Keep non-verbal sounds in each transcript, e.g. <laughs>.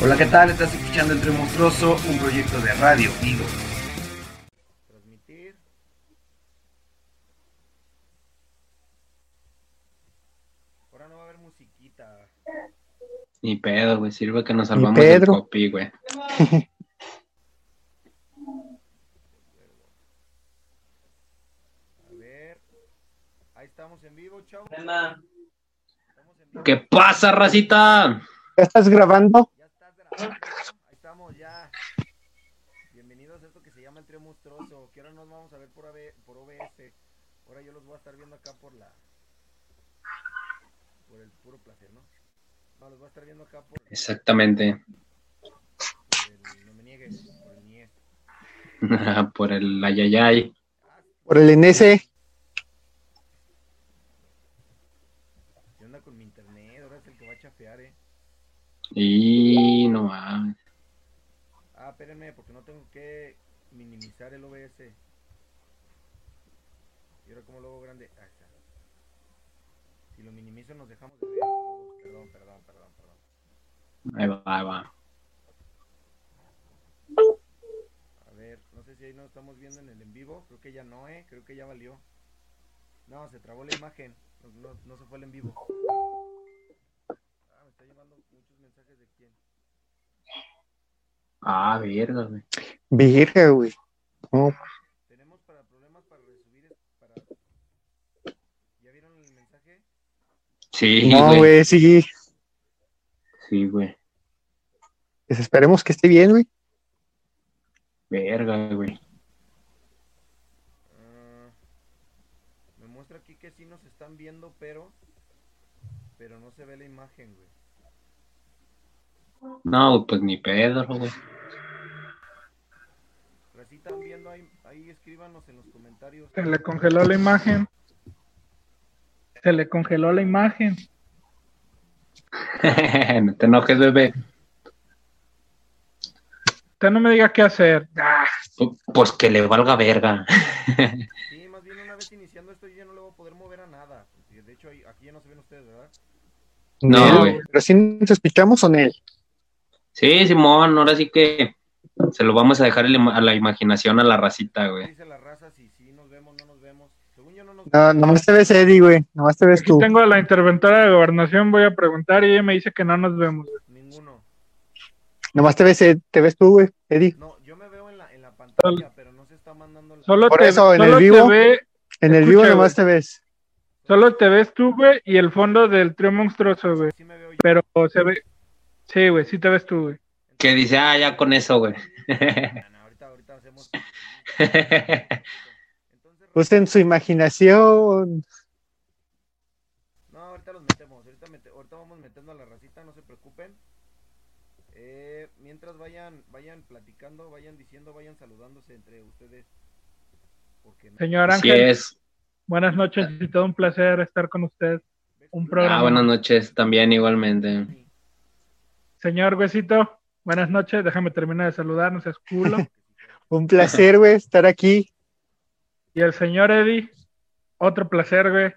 Hola, ¿qué tal? Estás escuchando Entre Monstruoso, un proyecto de radio vivo. Transmitir. Ahora no va a haber musiquita. Ni pedo, güey. Sirve que nos salvamos del Pedro. copy, güey. A ver. Ahí estamos en vivo, chavos. Nena, Estamos en vivo. ¿Qué pasa, racita? ¿Ya estás grabando? Ahí estamos ya. Bienvenidos a esto que se llama el trío monstruoso. Que ahora nos vamos a ver por, AB por OBS. Ahora yo los voy a estar viendo acá por la. Por el puro placer, ¿no? No, los voy a estar viendo acá por, Exactamente. por el. No me niegues. Por el NIE. <laughs> Por el ayayay. Por el NS. ¿Qué onda con mi internet? Ahora es el que va a chafear, eh. Y no mames. Ah, espérenme, porque no tengo que minimizar el OBS. Y ahora como lo hago grande. Ahí está. Si lo minimizo nos dejamos de ver. Perdón, perdón, perdón, perdón. Ahí va, ahí va. A ver, no sé si ahí nos estamos viendo en el en vivo. Creo que ya no, eh. Creo que ya valió. No, se trabó la imagen. No, no- no se fue el en vivo. Ah, muchos mensajes de quién. Ah, verga, güey. Virga, güey. No, Tenemos para problemas para resubir. es- Para... ¿Ya vieron el mensaje? Sí, no, güey. güey, sí. Sí, güey. Pues esperemos que esté bien, güey. Verga, güey. Ah, me muestra aquí que sí nos están viendo, pero pero no se ve la imagen, güey. No, pues ni pedo, güey. Pero sí están viendo ahí, ahí escríbanos en los comentarios. Se le congeló la imagen. Se le congeló la imagen. <laughs> no te enojes, bebé. Usted no me diga qué hacer. Ah, Pues que le valga verga. Sí, más bien una vez iniciando esto yo ya no le voy a poder mover a nada. De hecho aquí ya no se ven ustedes, ¿verdad? No, sí nos escuchamos o Nel. Sí, Simón, ahora sí que se lo vamos a dejar a la imaginación a la racita, ¿Qué güey. dice la raza si sí nos vemos, no nos vemos? Según yo no nos No, nomás te ves Eddie, güey. Nomás te ves aquí tú. tengo a la interventora de gobernación. Voy a preguntar y ella me dice que no nos vemos. güey. ninguno. Nomás te ves, Ed- te ves tú, güey, Eddie. No, yo me veo en la, en la pantalla, pero no se está mandando la... Solo Por te, eso, en el solo te vivo. ve, En el Escucha, vivo güey. nomás te ves. solo te ves tú, güey, y el fondo del trío monstruoso, güey. Sí me veo yo. Pero se ve. Sí, güey, sí te ves tú, güey. Que dice, ah, ya con eso, güey. No, no, ahorita, ahorita hacemos... Usen su imaginación. No, ahorita los metemos. Ahorita, mete- ahorita vamos metiendo a la racita, no se preocupen. Eh, mientras vayan vayan platicando, vayan diciendo, vayan saludándose entre ustedes. Porque no- Señor Ángel, es. buenas noches y todo un placer estar con usted. un programa. Ah, buenas noches también igualmente. Señor Huesito, buenas noches. Déjame terminar de saludar, no seas culo. <laughs> Un placer, güey, estar aquí. Y el señor Eddie, otro placer, güey.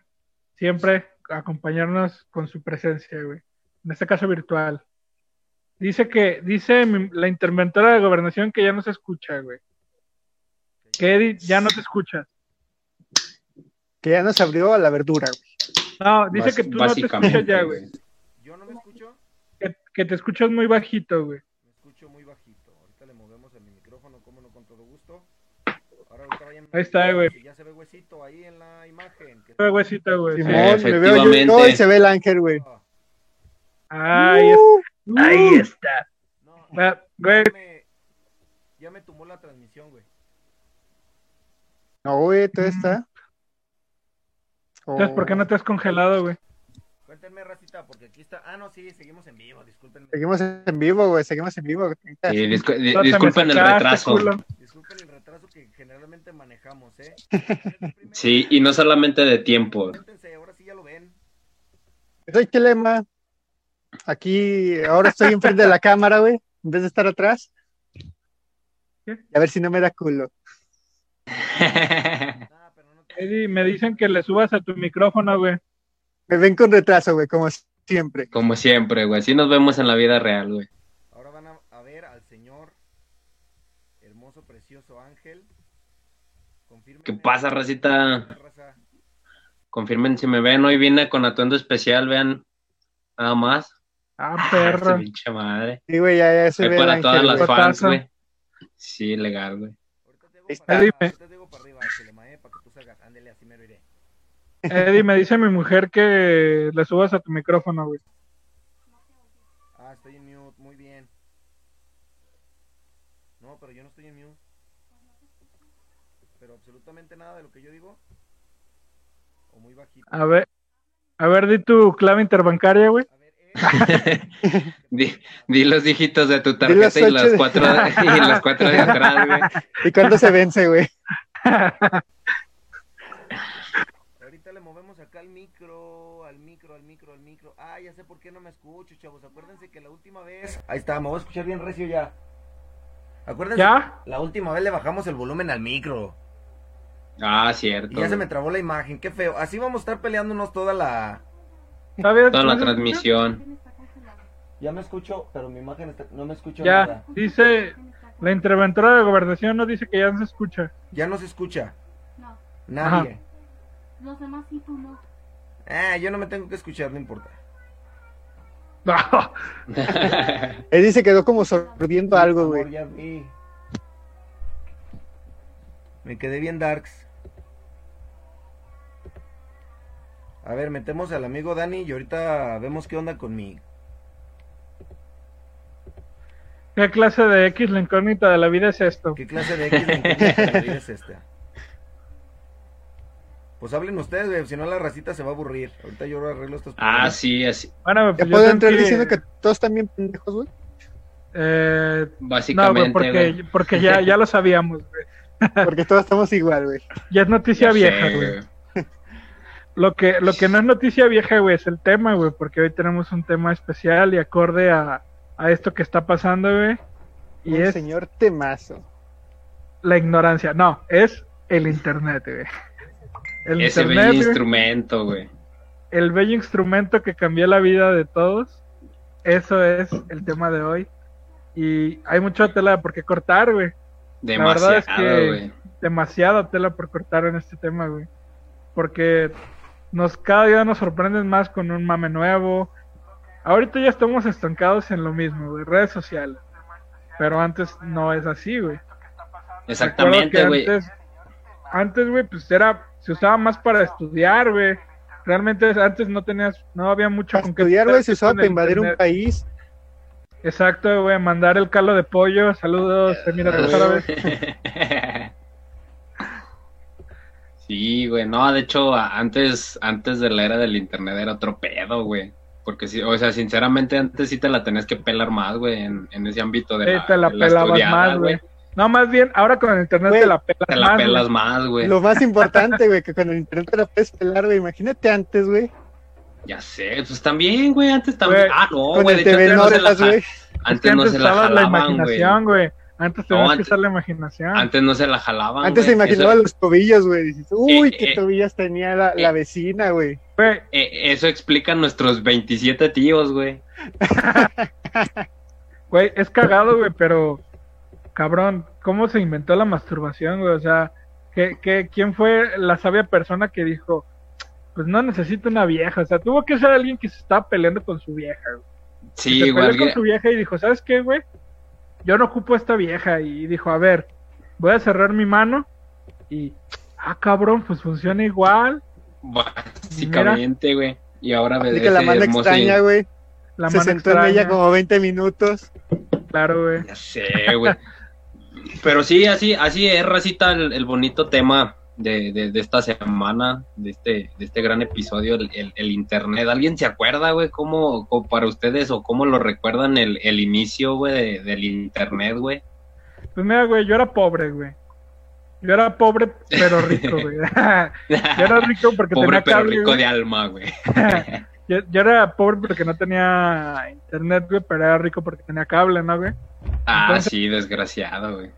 Siempre acompañarnos con su presencia, güey. En este caso virtual. Dice que, dice mi- la interventora de gobernación que ya no se escucha, güey. Que Eddie ya no te escucha. Que ya nos abrió a la verdura, güey. No, dice que tú no te escuchas ya, güey. Yo no me escucho, Que, te escuchas muy bajito, güey. me escucho muy bajito. Ahorita le movemos mi micrófono, como no con todo gusto. Ahora ahorita vayan. Ahí está, güey. Ya se ve huesito ahí en la imagen. que- Güey, Huesito, güey. sí. Simón, me veo yo efectivamente. y se ve el ángel, güey. Ah, Ahí, Uh, está. ahí está. no, Va, Güey, ya me, ya me tumbó la transmisión, güey. No, güey, todo está. entonces, ¿por qué no te has congelado, güey? Racita, porque aquí está. Ah, no, sí, seguimos en vivo, discúlpenme. Seguimos en vivo, güey, seguimos en vivo. Sí, discu- No disculpen el retraso. culo. Disculpen el retraso que generalmente manejamos, ¿eh? <laughs> Sí, y no solamente de tiempo. Cuéntense, ahora sí ya lo ven. Soy Chelema. Aquí, ahora estoy enfrente de la cámara, güey, en vez de estar atrás. ¿Qué? A ver si no me da culo. <laughs> Ah. Eddie, me dicen que le subas a tu micrófono, güey. Me ven con retraso, güey, como siempre. Como siempre, güey. Así nos vemos en la vida real, güey. Ahora van a, ver al señor hermoso, precioso Ángel. Confirmen ¿Qué pasa, racita? Confirmen si me ven. Hoy vine con atuendo especial, vean. Nada más. Ah, ah perro. <laughs> pinche madre. Güey, ya, ya se ve. Para todas las fans, güey. Sí, legal, güey. Ahorita te digo para, arriba, Ángel, eh, para que tú salgas. Ándele, así me lo iré. Eddie, me dice mi mujer que le subas a tu micrófono, güey. Ah, estoy en mute, muy bien. No, pero yo no estoy en mute. Pero absolutamente nada de lo que yo digo. O muy bajito. A ver, a ver, di tu clave interbancaria, güey. A ver, eh. <laughs> Di, di los dígitos de tu tarjeta y las de- cuatro, y las cuatro de atrás, güey. <laughs> ¿Y cuándo se vence, güey? <laughs> Ahorita le movemos acá al micro, al micro, al micro, al micro. Ah, ya sé por qué no me escucho, chavos. Acuérdense que la última vez. Ahí está, me voy a escuchar bien recio ya. Acuérdense. ¿Ya? La última vez le bajamos el volumen al micro. Ah, Y cierto. ya se me trabó la imagen, qué feo. Así vamos a estar peleándonos toda la. Toda la transmisión. Ya me escucho, pero mi imagen está... no me escucho Ya, nada. dice, la interventora de gobernación nos dice que ya no se escucha. Ya no se escucha. No, Nadie. los demás sí, tú no. Ah, yo no me tengo que escuchar, no importa. <laughs> Eddie se quedó como sorbiendo algo, güey. favor, ya vi. Me quedé bien darks. A ver, metemos al amigo Dani y ahorita vemos qué onda con mi... ¿Qué clase de X la incógnita de la vida es esto? ¿Qué clase de X de incógnita de vida es esta? Pues hablen ustedes, güey, si no la racita se va a aburrir. Ahorita yo arreglo estos ah, problemas. sí, así. Bueno, ¿Ya pues yo puedo entrar que- diciendo que todos están bien pendejos, güey? Eh, no, Básicamente, güey, porque, güey. porque ya, ya lo sabíamos, güey. <laughs> Porque todos estamos igual, güey. Ya es noticia Ya vieja, sé, güey. Lo que, lo que no es noticia vieja, güey, es el tema, güey, porque hoy tenemos un tema especial y acorde a, a esto que está pasando, güey. Y Un es señor temazo. la ignorancia. No, es el internet, güey. El Ese internet, bello instrumento, güey. el bello instrumento que cambió la vida de todos. Eso es el tema de hoy. Y hay mucha tela por qué cortar, güey. La verdad es Demasiado, que- demasiada tela por cortar en este tema, güey. Porque nos cada día nos sorprenden más con un mame nuevo. Ahorita ya estamos estancados en lo mismo, güey, redes sociales. Pero antes no es así, güey. Exactamente, güey. antes, güey, pues era, se usaba más para estudiar, güey. Realmente antes no tenías, no había mucho Para con qué estudiar, güey, se usaba para invadir un país. Exacto, güey, mandar el calo de pollo. Saludos, mira, Ah, <laughs> Sí, güey, no, de hecho, antes, antes de la era del internet era otro pedo, güey. Porque sí, o sea, sinceramente antes sí te la tenías que pelar más, güey, en, en ese ámbito de Sí, la, te la de la pelabas más, güey. No, más bien, ahora con el internet Güey, te la pelas Te la más, pelas güey. más, güey. Lo más <laughs> importante, güey, que con el internet te la puedes pelar, güey. Imagínate antes, güey. Ya sé, pues también, güey, antes también. Güey, ah, no, güey, de hecho antes no se la, güey. Antes no se la jalaban, güey. imaginación, güey. Antes tenías que usar la imaginación. Antes no se la jalaban. Antes se imaginaba Eso, los tobillos, güey. Dices, uy, Eh, qué eh, tobillas tenía la, la eh. vecina, güey. Güey, eh, eso explica nuestros 27 tíos, güey. <laughs> güey, es cagado, güey, pero cabrón, ¿cómo se inventó la masturbación, güey? O sea, ¿qué, qué, quién fue la sabia persona que dijo, pues no necesito una vieja? O sea, tuvo que ser alguien que se estaba peleando con su vieja, güey. Sí, se güey. peleó con su vieja y dijo, ¿sabes qué, güey? Yo no ocupo esta vieja. Y dijo, a ver, voy a cerrar mi mano y, ah, cabrón, pues funciona igual. Básicamente, güey. Y ahora Así que la mano extraña, güey. La Se mano sentó en extraña. ella como 20 minutos. Claro, güey. Ya sé, güey. <laughs> Pero sí, así, así es, Racita, el, el bonito tema de, de, de esta semana, de este, de este gran episodio, el, el- el internet. ¿Alguien se acuerda, güey, cómo, cómo para ustedes o cómo lo recuerdan el, el inicio, güey, de- del internet, güey? Pues mira, güey, yo era pobre, güey. Yo era pobre, pero rico, güey. <laughs> <laughs> yo era rico porque Pobre tenía pero cable, rico güey. de alma, güey. <laughs> Yo, yo era pobre porque no tenía internet, güey, pero era rico porque tenía cable, ¿no, güey? Ah, Entonces- sí, desgraciado, güey.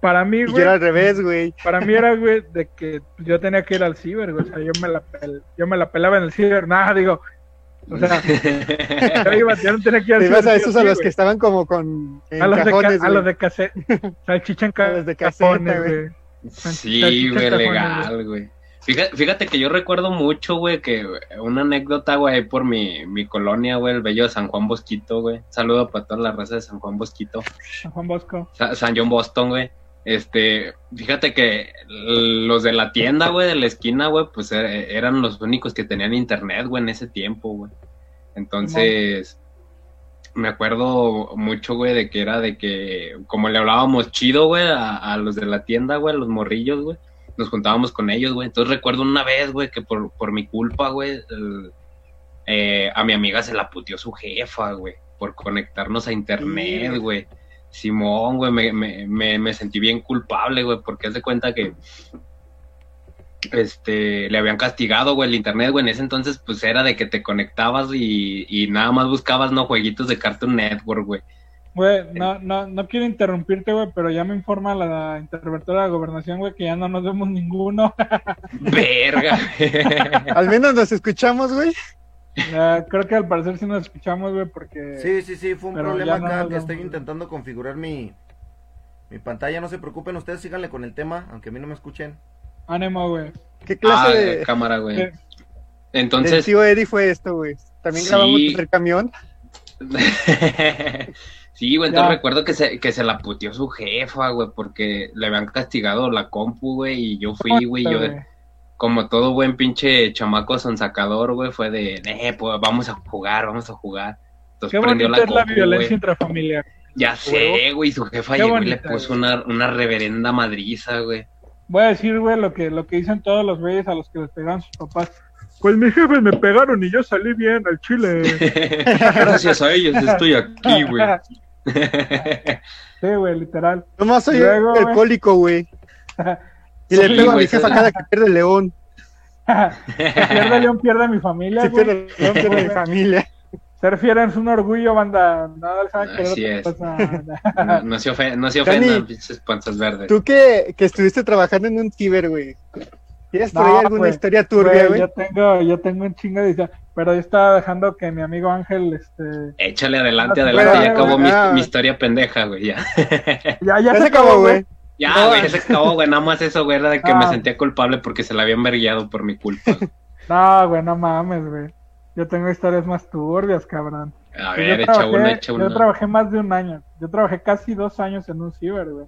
Para mí, Y yo güey, era al revés, güey. para mí era, güey, de que yo tenía que ir al ciber, güey. O sea, yo me la, pel- yo me la pelaba en el ciber. Nada, digo, O sea, <laughs> yo iba, ya no tenía que ir al Te ibas ciber a sí esos a los güey. que estaban como con en a los, de, ca- a los güey. de cassette. Salchicha en A los de cajones, güey. güey. Sí, güey, legal, güey. Fíjate, fíjate que yo recuerdo mucho, güey, que una anécdota, güey, por mi, mi colonia, güey, el bello de San Juan Bosquito, güey. Saludo para toda la raza de San Juan Bosquito. San Juan Bosco. Sa- San John Boston, güey. Este, fíjate que los de la tienda, güey, de la esquina, güey, pues er- eran los únicos que tenían internet, güey, en ese tiempo, güey. Entonces, me acuerdo mucho, güey, de que era de que, como le hablábamos chido, güey, a, a los de la tienda, güey, a los morrillos, güey, nos juntábamos con ellos, güey. Entonces recuerdo una vez, güey, que por, por mi culpa, güey, eh, a mi amiga se la puteó su jefa, güey, por conectarnos a internet, Sí. güey. Simón, güey, me, me, me, me sentí bien culpable, güey, porque haz de cuenta que este le habían castigado, güey, el internet, güey, en ese entonces pues era de que te conectabas y, y nada más buscabas, no, jueguitos de Cartoon Network, güey. Güey, no, no, no quiero interrumpirte, güey, pero ya me informa la interventora de la gobernación, güey, que ya no nos vemos ninguno. <laughs> Verga. <laughs> Al menos nos escuchamos, güey. Creo que al parecer sí nos escuchamos, güey, porque... Sí, sí, sí, fue un Pero problema no acá que estoy intentando configurar mi, mi pantalla. No se preocupen, ustedes síganle con el tema, aunque a mí no me escuchen. Ánimo, güey. ¿Qué clase Ah, de, cámara, güey. Entonces, tío Eddie fue esto, güey? También Sí. grabamos el camión. <laughs> sí, güey, entonces Ya. recuerdo que se, que se la puteó su jefa, güey, porque le habían castigado la compu, güey, y yo fui, güey, yo, como todo buen pinche chamaco sonsacador, güey, fue de, eh, pues vamos a jugar, vamos a jugar. Entonces Qué prendió la es la violencia intrafamiliar. Ya sé, güey, su jefa Qué llegó y le puso una, una reverenda madriza, güey. Voy a decir, güey, lo que, lo que dicen todos los güeyes a los que les pegan sus papás. Pues mis jefes me pegaron y yo salí bien al chile. <laughs> Gracias a ellos estoy aquí, güey. Sí, güey, literal. Nomás soy Luego, alcohólico, güey. <laughs> Y Sí, le pego a mi jefa cada que pierde el león. Si pierde León, pierde mi familia, Si güey. pierde león, pierde mi familia. Ser fiel es un orgullo, banda. Nada saben que Así es. <laughs> No, no se, ofe- no se ofendan, pinches panzas verdes. Tú que, que estuviste trabajando en un ciber, güey. ¿Tienes por No, ahí alguna güey. historia turbia, Güey, yo tengo, yo tengo un chingo de historia, pero yo estaba dejando que mi amigo Ángel, este, Échale adelante, Ah, adelante, bueno, ya acabó mi, ah. mi historia pendeja, güey, ya. <laughs> ya, ya, Ya se acabó, güey. Ya, No. güey, ya se acabó, güey, nada más eso, güey, era de que Ah. me sentía culpable porque se la habían vergueado por mi culpa. <laughs> No, güey, no mames, güey. Yo tengo historias más turbias, cabrón. A Yo ver, echa trabajé- una, echa Yo una. trabajé más de un año. Yo trabajé casi dos años en un ciber, güey.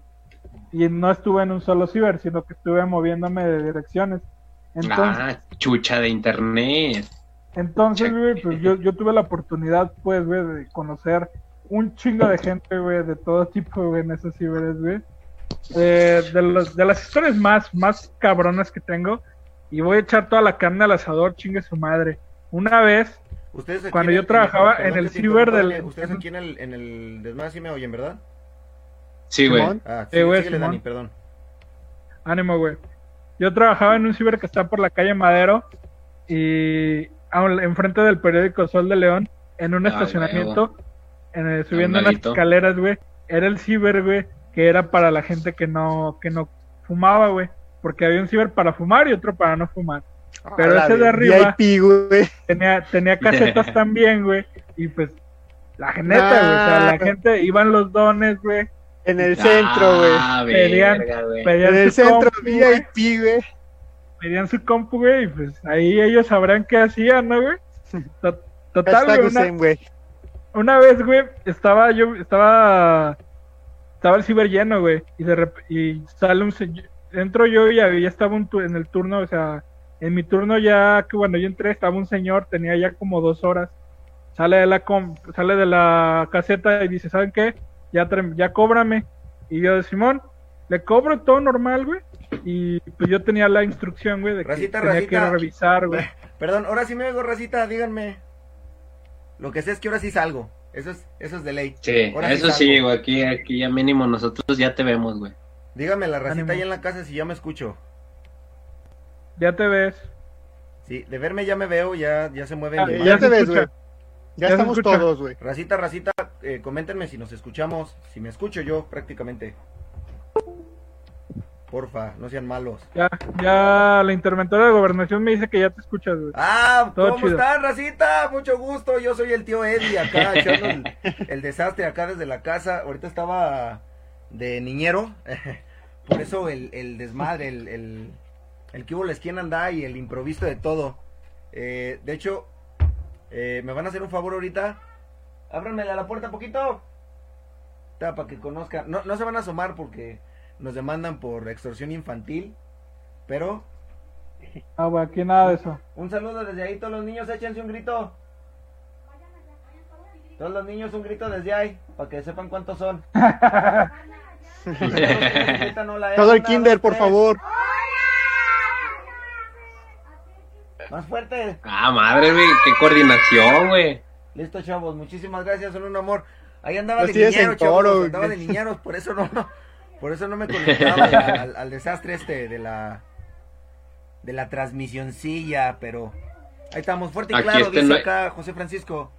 Y no estuve en un solo ciber, sino que estuve moviéndome de direcciones. Entonces, Ah, chucha de internet. entonces, güey, pues yo, yo tuve la oportunidad, pues, güey, de conocer un chingo de gente, güey, de todo tipo, güey, en esos ciberes, güey. Eh, de, los, de las historias más, más cabronas que tengo, y voy a echar toda la carne al asador, chingue su madre. Una vez, Cuando en yo el- trabajaba en el ciber del- Ustedes aquí en el, en el desmadre sí me oyen, ¿verdad? Sí, güey. Ah, Eh, sí, güey, síguele. Dani, perdón. Ánimo, güey. Yo trabajaba en un ciber que está por la calle Madero y enfrente del periódico Sol de León, en un Ah, estacionamiento, en el- A subiendo un unas escaleras, güey. Era el ciber, güey, que era para la gente que no, que no fumaba, güey. Porque había un ciber para fumar y otro para no fumar. Pero A la ese de arriba- VIP. Tenía, tenía <laughs> casetas también, güey. Y pues, la neta, güey. O sea, la gente, iban los dones, güey. En el centro, güey. Ah, Pedían-. Pedían En el su centro compu. VIP, güey. pedían su compu, güey, y pues ahí ellos sabrán qué hacían, ¿no, güey? <laughs> To- Total, güey, una, vez, güey, estaba yo, estaba, estaba el ciber lleno, güey, y de y sale un señor, entro yo y había- ya estaba un tu- en el turno, o sea, en mi turno ya, que cuando yo entré, estaba un señor, tenía ya como dos horas, sale de la com- sale de la caseta y dice, ¿saben qué? Ya, ya cóbrame, y yo, Simón, le cobro todo normal, güey, y pues yo tenía la instrucción, güey, de que Racita, tenía que revisar, güey. <laughs> Perdón, ahora sí me oigo, racita, díganme. Lo que sé es que ahora sí salgo. Eso es, eso es de ley. Sí, Ahora sí eso sí, güey, aquí, aquí ya mínimo nosotros ya te vemos, güey. Dígame la racita Ánimo. ahí en la casa si ya me escucho. Ya te ves. Sí, de verme ya me veo, ya, ya se mueve Ah, mi ya mano. Ya te ves, güey. Ya estamos todos, güey. Racita, racita, eh, coméntenme si nos escuchamos, si me escucho yo prácticamente. Porfa, no sean malos. Ya, ya la interventora de gobernación me dice que ya te escuchas, güey. Ah, Todo ¿cómo chido. están, racita? Mucho gusto. Yo soy el tío Eddie acá <laughs> echando el, el desastre acá desde la casa. Ahorita estaba de niñero. <laughs> Por eso el, el desmadre, el, el, el que hubo la esquina anda y el improviso de todo. Eh, de hecho, eh, me van a hacer un favor ahorita. Ábranmela la puerta poquito. Ta, Para que conozcan. No, no se van a asomar porque nos demandan por extorsión infantil. Pero Ah, güey, aquí nada de eso. un saludo desde ahí, todos los niños, échense un grito. Todos los niños un grito desde ahí, para que sepan cuántos son. <laughs> Gritan, "Hola, eh, Todo el kinder, por tres". favor. Más fuerte. Ah, madre, güey, qué coordinación, güey. Listo, chavos, muchísimas gracias, son un amor. Ahí andaba No de tienes niñero, en toro, chavos, andaba de niñeros, por eso no, por eso no me conectaba <laughs> al, al- desastre este de la, de la transmisioncilla, pero ahí estamos, fuerte y Aquí claro, este dice no hay- acá José Francisco.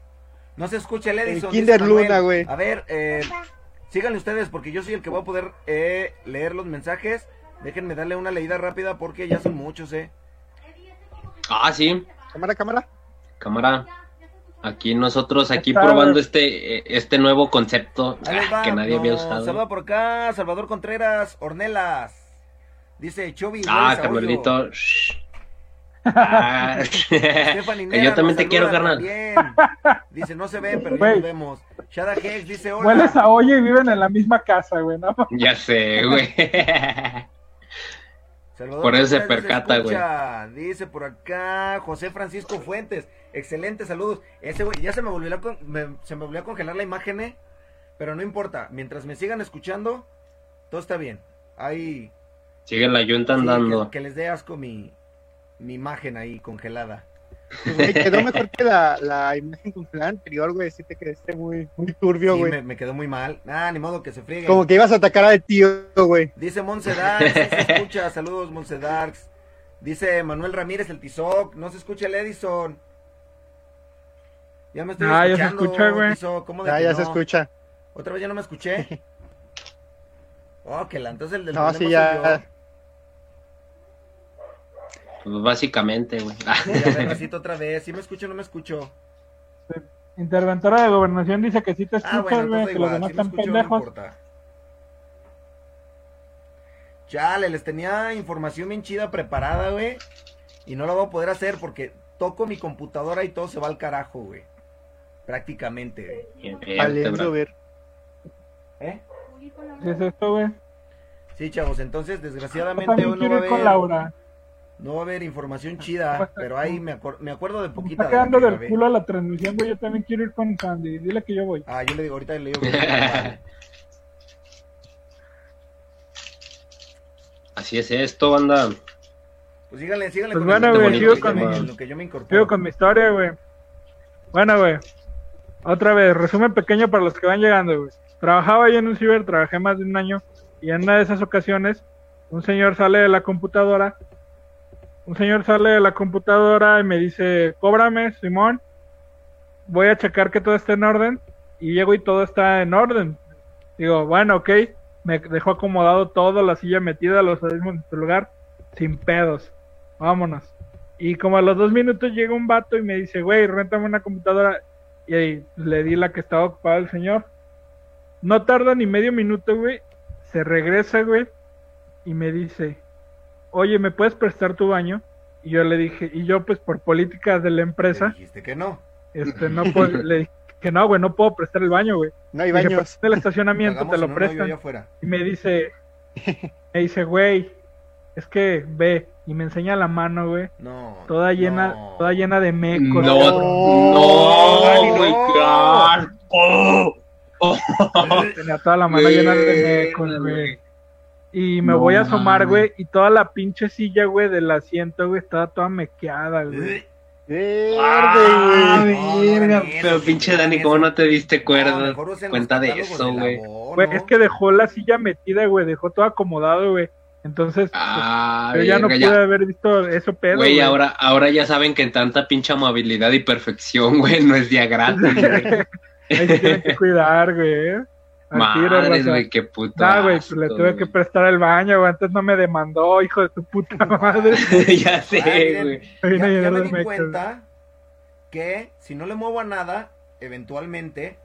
No se escucha el Edison. El Kinder. Luna, güey. A ver, eh, síganle ustedes, porque yo soy el que voy a poder eh, leer los mensajes. Déjenme darle una leída rápida, porque ya son muchos, eh. Ah, sí, Cámara, cámara. cámara. Aquí nosotros, aquí Está, probando este, eh, este nuevo concepto ah, va. que nadie había usado. Saluda por acá, Salvador Contreras, Ornelas. Dice Chovy. Ah. Carmelito. <laughs> Ah, Nera yo también te quiero, carnal. también. Dice, no se ven, pero ya nos vemos. Shada Hex dice, hola. Hueles a olla y viven en la misma casa, güey, ¿no? Ya sé, güey. <laughs> Salvador Por eso se percata, escucha. Dice por acá José Francisco Fuentes. Excelente, saludos. Ese güey, ya se me volvió a, con- me- se me volvió a congelar la imagen, eh, pero no importa. Mientras me sigan escuchando, todo está bien. Ahí Sigue la yunta sí, andando. que, que les dé asco mi, mi imagen ahí congelada. Güey, quedó mejor que la, la imagen congelada anterior, güey. Sí te quedaste muy, muy turbio, Sí, güey. me, me quedó muy mal. Ah, ni modo que se frieguen. Como que ibas a atacar al tío, güey. Dice Monse Darks, sí se escucha. Saludos, Monse Darks. Dice Manuel Ramírez, el Tizoc. No se escucha el Edison. Ya me estoy Ah, ya se escuchando. escucha, güey. Tizoc, ¿cómo de Ya, que ya no? se escucha. Otra vez ya no me escuché. <laughs> Oh, que la, entonces el del No, sí, ya. Pues básicamente, güey. yo. <laughs> Sí, a ver, <laughs> Racito, otra vez. ¿Sí me escucho o no me escucho? Interventora de gobernación dice que sí te Ah, escuchas, bueno, güey, los demás Si me están escucho, no pendejos. importa. Chale, les tenía información bien chida preparada, güey. Y no la voy a poder hacer porque toco mi computadora y todo se va al carajo, güey. Prácticamente, güey. Valiendo ver. ¿Eh? ¿Qué es esto, güey? Sí, chavos, entonces desgraciadamente hoy no va a ir con haber, Laura. No va a haber información chida, <laughs> pero ahí me, me acuerdo de poquita. está de quedando que del culo la transmisión, güey. Yo también quiero ir con Sandy. Dile que yo voy. Ah, yo le digo, ahorita le digo que <laughs> vale. Así es esto, banda. Pues síganle, síganle Pues con bueno, güey, sigo con me- mi- lo que yo me incorporo. Sigo con mi historia, güey. Bueno, güey. Otra vez, resumen pequeño para los que van llegando, güey. Trabajaba yo en un ciber, trabajé más de un año. Y en una de esas ocasiones, un señor sale de la computadora. Un señor sale de la computadora y me dice, cóbrame, Simón. Voy a checar que todo esté en orden. Y llego y todo está en orden. Digo, bueno, ok. Me dejó acomodado todo, la silla metida, los mismos en su lugar, sin pedos. Vámonos. Y como a los dos minutos llega un vato y me dice, güey, réntame una computadora. Y ahí le di la que estaba ocupada el señor. No tarda ni medio minuto, güey. Se regresa, güey. Y me dice, oye, ¿me puedes prestar tu baño? Y yo le dije, y yo pues por políticas de la Le empresa, dijiste que no. este, no puedo, le dije que no, güey, no puedo prestar el baño, güey. No hay Dije, baños. pues el estacionamiento te lo prestan. Y me dice, <laughs> me dice, güey, es que ve, y me enseña la mano, güey, No. toda llena, no. toda llena de mecos. No, no, no. güey, claro. Oh, oh, Tenía toda la mano llena de mecos, güey. Y me No voy a asomar, güey, y toda la pinche silla, güey, del asiento, güey, estaba toda mequeada, güey. Ah, Verde, güey. verga, No, pero pinche Dani, eso. ¿cómo no te diste cuerda, cuenta de eso, güey? Güey, es que dejó la silla metida, güey, dejó todo acomodado, güey. Entonces, pues, Ah, yo ya no pude haber visto eso pedo, Güey, güey. ahora, ahora ya saben que en tanta pinche amabilidad y perfección, güey, no es día gratis, <laughs> güey. Tienen que cuidar, güey. Raza. güey, qué puto. Nah, güey, pues le tuve que prestar el baño, güey. Antes no me demandó, hijo de tu puta <laughs> madre. <laughs> ya sé, Ah, güey. Ya, ya me di cuenta que si no le muevo a nada, eventualmente,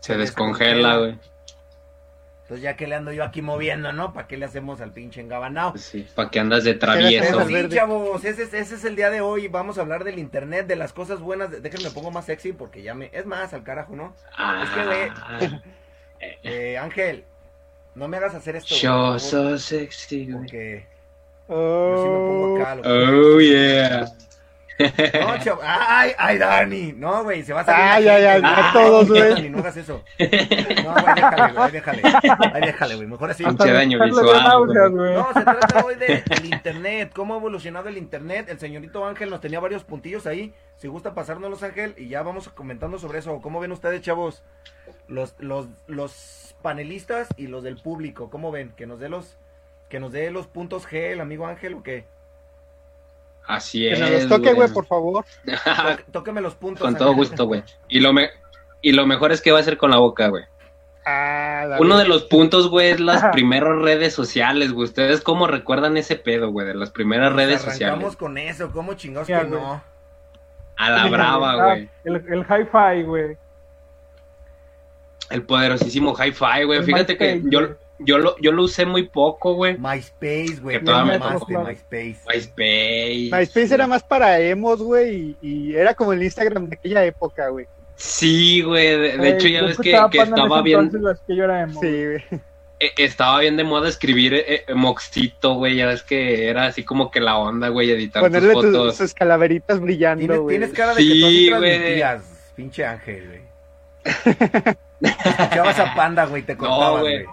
Se descongela, güey. Entonces ya que le ando yo aquí moviendo, ¿no? ¿Para qué le hacemos al pinche engabanao? Pues sí, ¿para qué andas de Pero travieso? Sí, chavos, ese es, ese es el día de hoy. Vamos a hablar del internet, de las cosas buenas. de- Déjenme pongo más sexy porque ya me. Es más, al carajo, ¿no? Es que, güey, Ah, Eh, Ángel, no me hagas hacer esto. yo por favor, so sexy, güey. Porque yo sí me pongo acá. loco. Oh, yeah. No, <laughs> chavo. Ay, ay, Dani. No, güey, se va a salir. Ay, ay, ay, a todos, güey. Dani, no hagas eso. No, güey, déjale, güey, ahí déjale. Ahí déjale, güey. Mejor así. Pinche daño visual. No, se trata hoy de- del internet, cómo ha evolucionado el internet. El señorito Ángel nos tenía varios puntillos ahí. Si gusta pasárnoslos, Ángel, y ya vamos comentando sobre eso. ¿Cómo ven ustedes, chavos? Los, los, los panelistas y los del público, ¿cómo ven? Que nos dé los, que nos dé los puntos G, el amigo Ángel, o qué? Así Que es. nos los toque, güey, por favor. <laughs> <laughs> Tóqueme los puntos. Con todo gusto, güey. Y lo, me... y lo mejor es que va a ser con la boca, güey. Ah, Uno de los puntos, güey, es las primeras redes sociales, güey. ¿Ustedes cómo recuerdan ese pedo, güey? De las primeras redes arrancamos sociales. con eso, ¿cómo chingados que no? A la <laughs> brava, Ah, güey. El, el hi-fi, güey. El poderosísimo hi-fi, güey. Fíjate que yo. Yo, lo, yo lo usé muy poco, güey. MySpace, güey. Que te todavía me mamaste, tocó. MySpace. MySpace. MySpace era más para emos, güey, y, y era como el Instagram de aquella época, güey. Sí, güey. De, hecho, ya ves que, estaba bien, que yo era emo. Sí, güey. eh, estaba bien de moda escribir eh, eh, moxito, güey. Ya ves que era así como que la onda, güey, editar Ponerle tus tus, fotos. sus calaveritas brillando, Tienes, güey. tienes cara de Sí, que güey. transmitías, pinche Ángel, güey. <laughs> Escuchabas a Panda, güey, te No, güey. güey.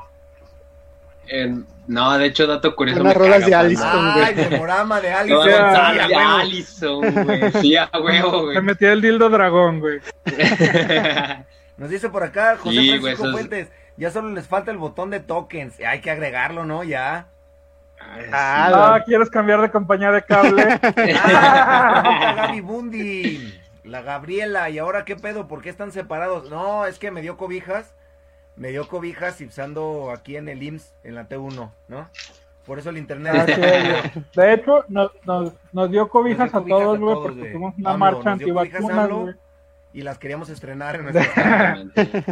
En- no, de hecho, dato curioso. Unas rolas de. Allison, güey. Ay, de No, Allison. sea, no, de. Allison, güey. Sí, a huevo, güey. Se metía el dildo dragón, güey. <laughs> Nos dice por acá José Sí, Francisco es- Fuentes. Ya solo les falta el botón de tokens. Hay que agregarlo, ¿no? Ya. Ah, sí. la- Ah, ¿quieres cambiar de compañía de cable? <laughs> Ah, Gaby Bundi. La Gabriela. ¿Y ahora qué pedo? ¿Por qué están separados? No, es que me dio cobijas. Me dio cobijas y usando aquí en el IMSS, en la T1, ¿no? Por eso el internet. Ah, sí. <laughs> De hecho, nos, nos, nos dio cobijas Nos a dio cobijas todos, a güey, porque güey. fuimos una AMLO, marcha antivacunas, güey. y las queríamos estrenar en <laughs> nuestra.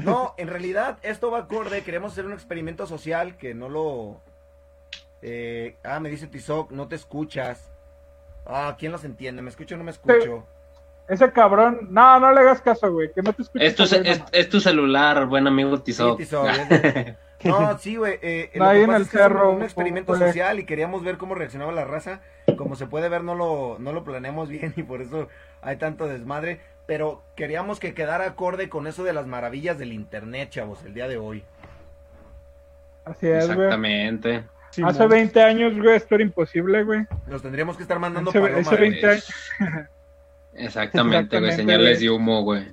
No, en realidad esto va acorde, queremos hacer un experimento social que no lo... eh, ah, me dice Tizoc, no te escuchas. Ah, ¿quién los entiende? ¿Me escucho o no me escucho? Ese cabrón, no, no le hagas caso, güey, que no te escuches. Es tu, es, tu celular, buen amigo Sí, Tizoc. De- <laughs> No, sí, güey. eh, No, lo ahí que en pasa el cerro, un experimento social y queríamos ver cómo reaccionaba la raza. Como se puede ver, no lo, no lo planeamos <laughs> bien y por eso hay tanto desmadre. Pero queríamos que quedara acorde con eso de las maravillas del internet, chavos, el día de hoy. Así es, güey. Exactamente. Hace 20 años, güey, esto era imposible, güey. Los tendríamos que estar mandando Hace, hace güey. 20 años. <laughs> Exactamente, güey. Señales de humo, güey.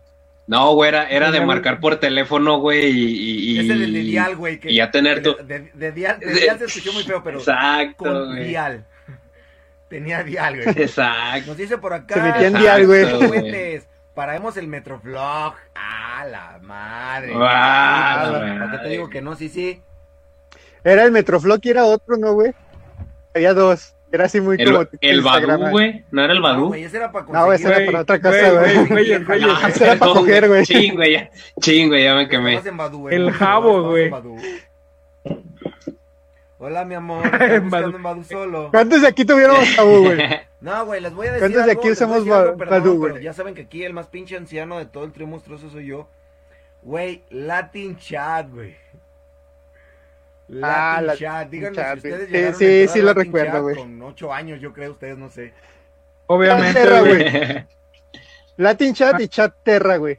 No, güey, era, era de marcar por teléfono, güey, y, y, y- Ese del de dial, güey. que- y ya tener tu... De, de dial, de dial se escuchó muy feo, pero Exacto, con güey. dial. Tenía dial, güey. Exacto. Nos dice por acá. Se metía en Exacto, dial, güey. Paraemos el Metroflog. Ah, la madre. Ah, Sí, la ¿Por qué te madre. digo que no? Sí, sí. Era el Metroflock y era otro, ¿no, güey? Había dos. Era así muy como... El, tipo el Badu, güey. ¿No era el No, Badu? güey, ese era para No, ese era para otra cosa, güey, Ese era para coger, güey. Ching, güey, ya. Ching, güey, ya me quemé. En El jabo, en güey. Hola, mi amor. <laughs> Estoy buscando en Badoo solo. ¿Cuántos de aquí tuviéramos <laughs> tabú, güey? No, güey, les voy a decir ¿Cuántos de aquí usamos decir algo, Ba- perdón, Badoo, pero güey? Ya saben que aquí el más pinche anciano de todo el trío monstruoso soy yo. Güey, Latin Chat, güey. Latin Ah, la- Chat, díganme Chat, si ustedes sí, llegaron a sí, sí lo Latin recuerdo, Chat güey. Con ocho años, yo creo, ustedes no sé. Obviamente, Terra, güey. Latin Chat y Chat Terra, güey.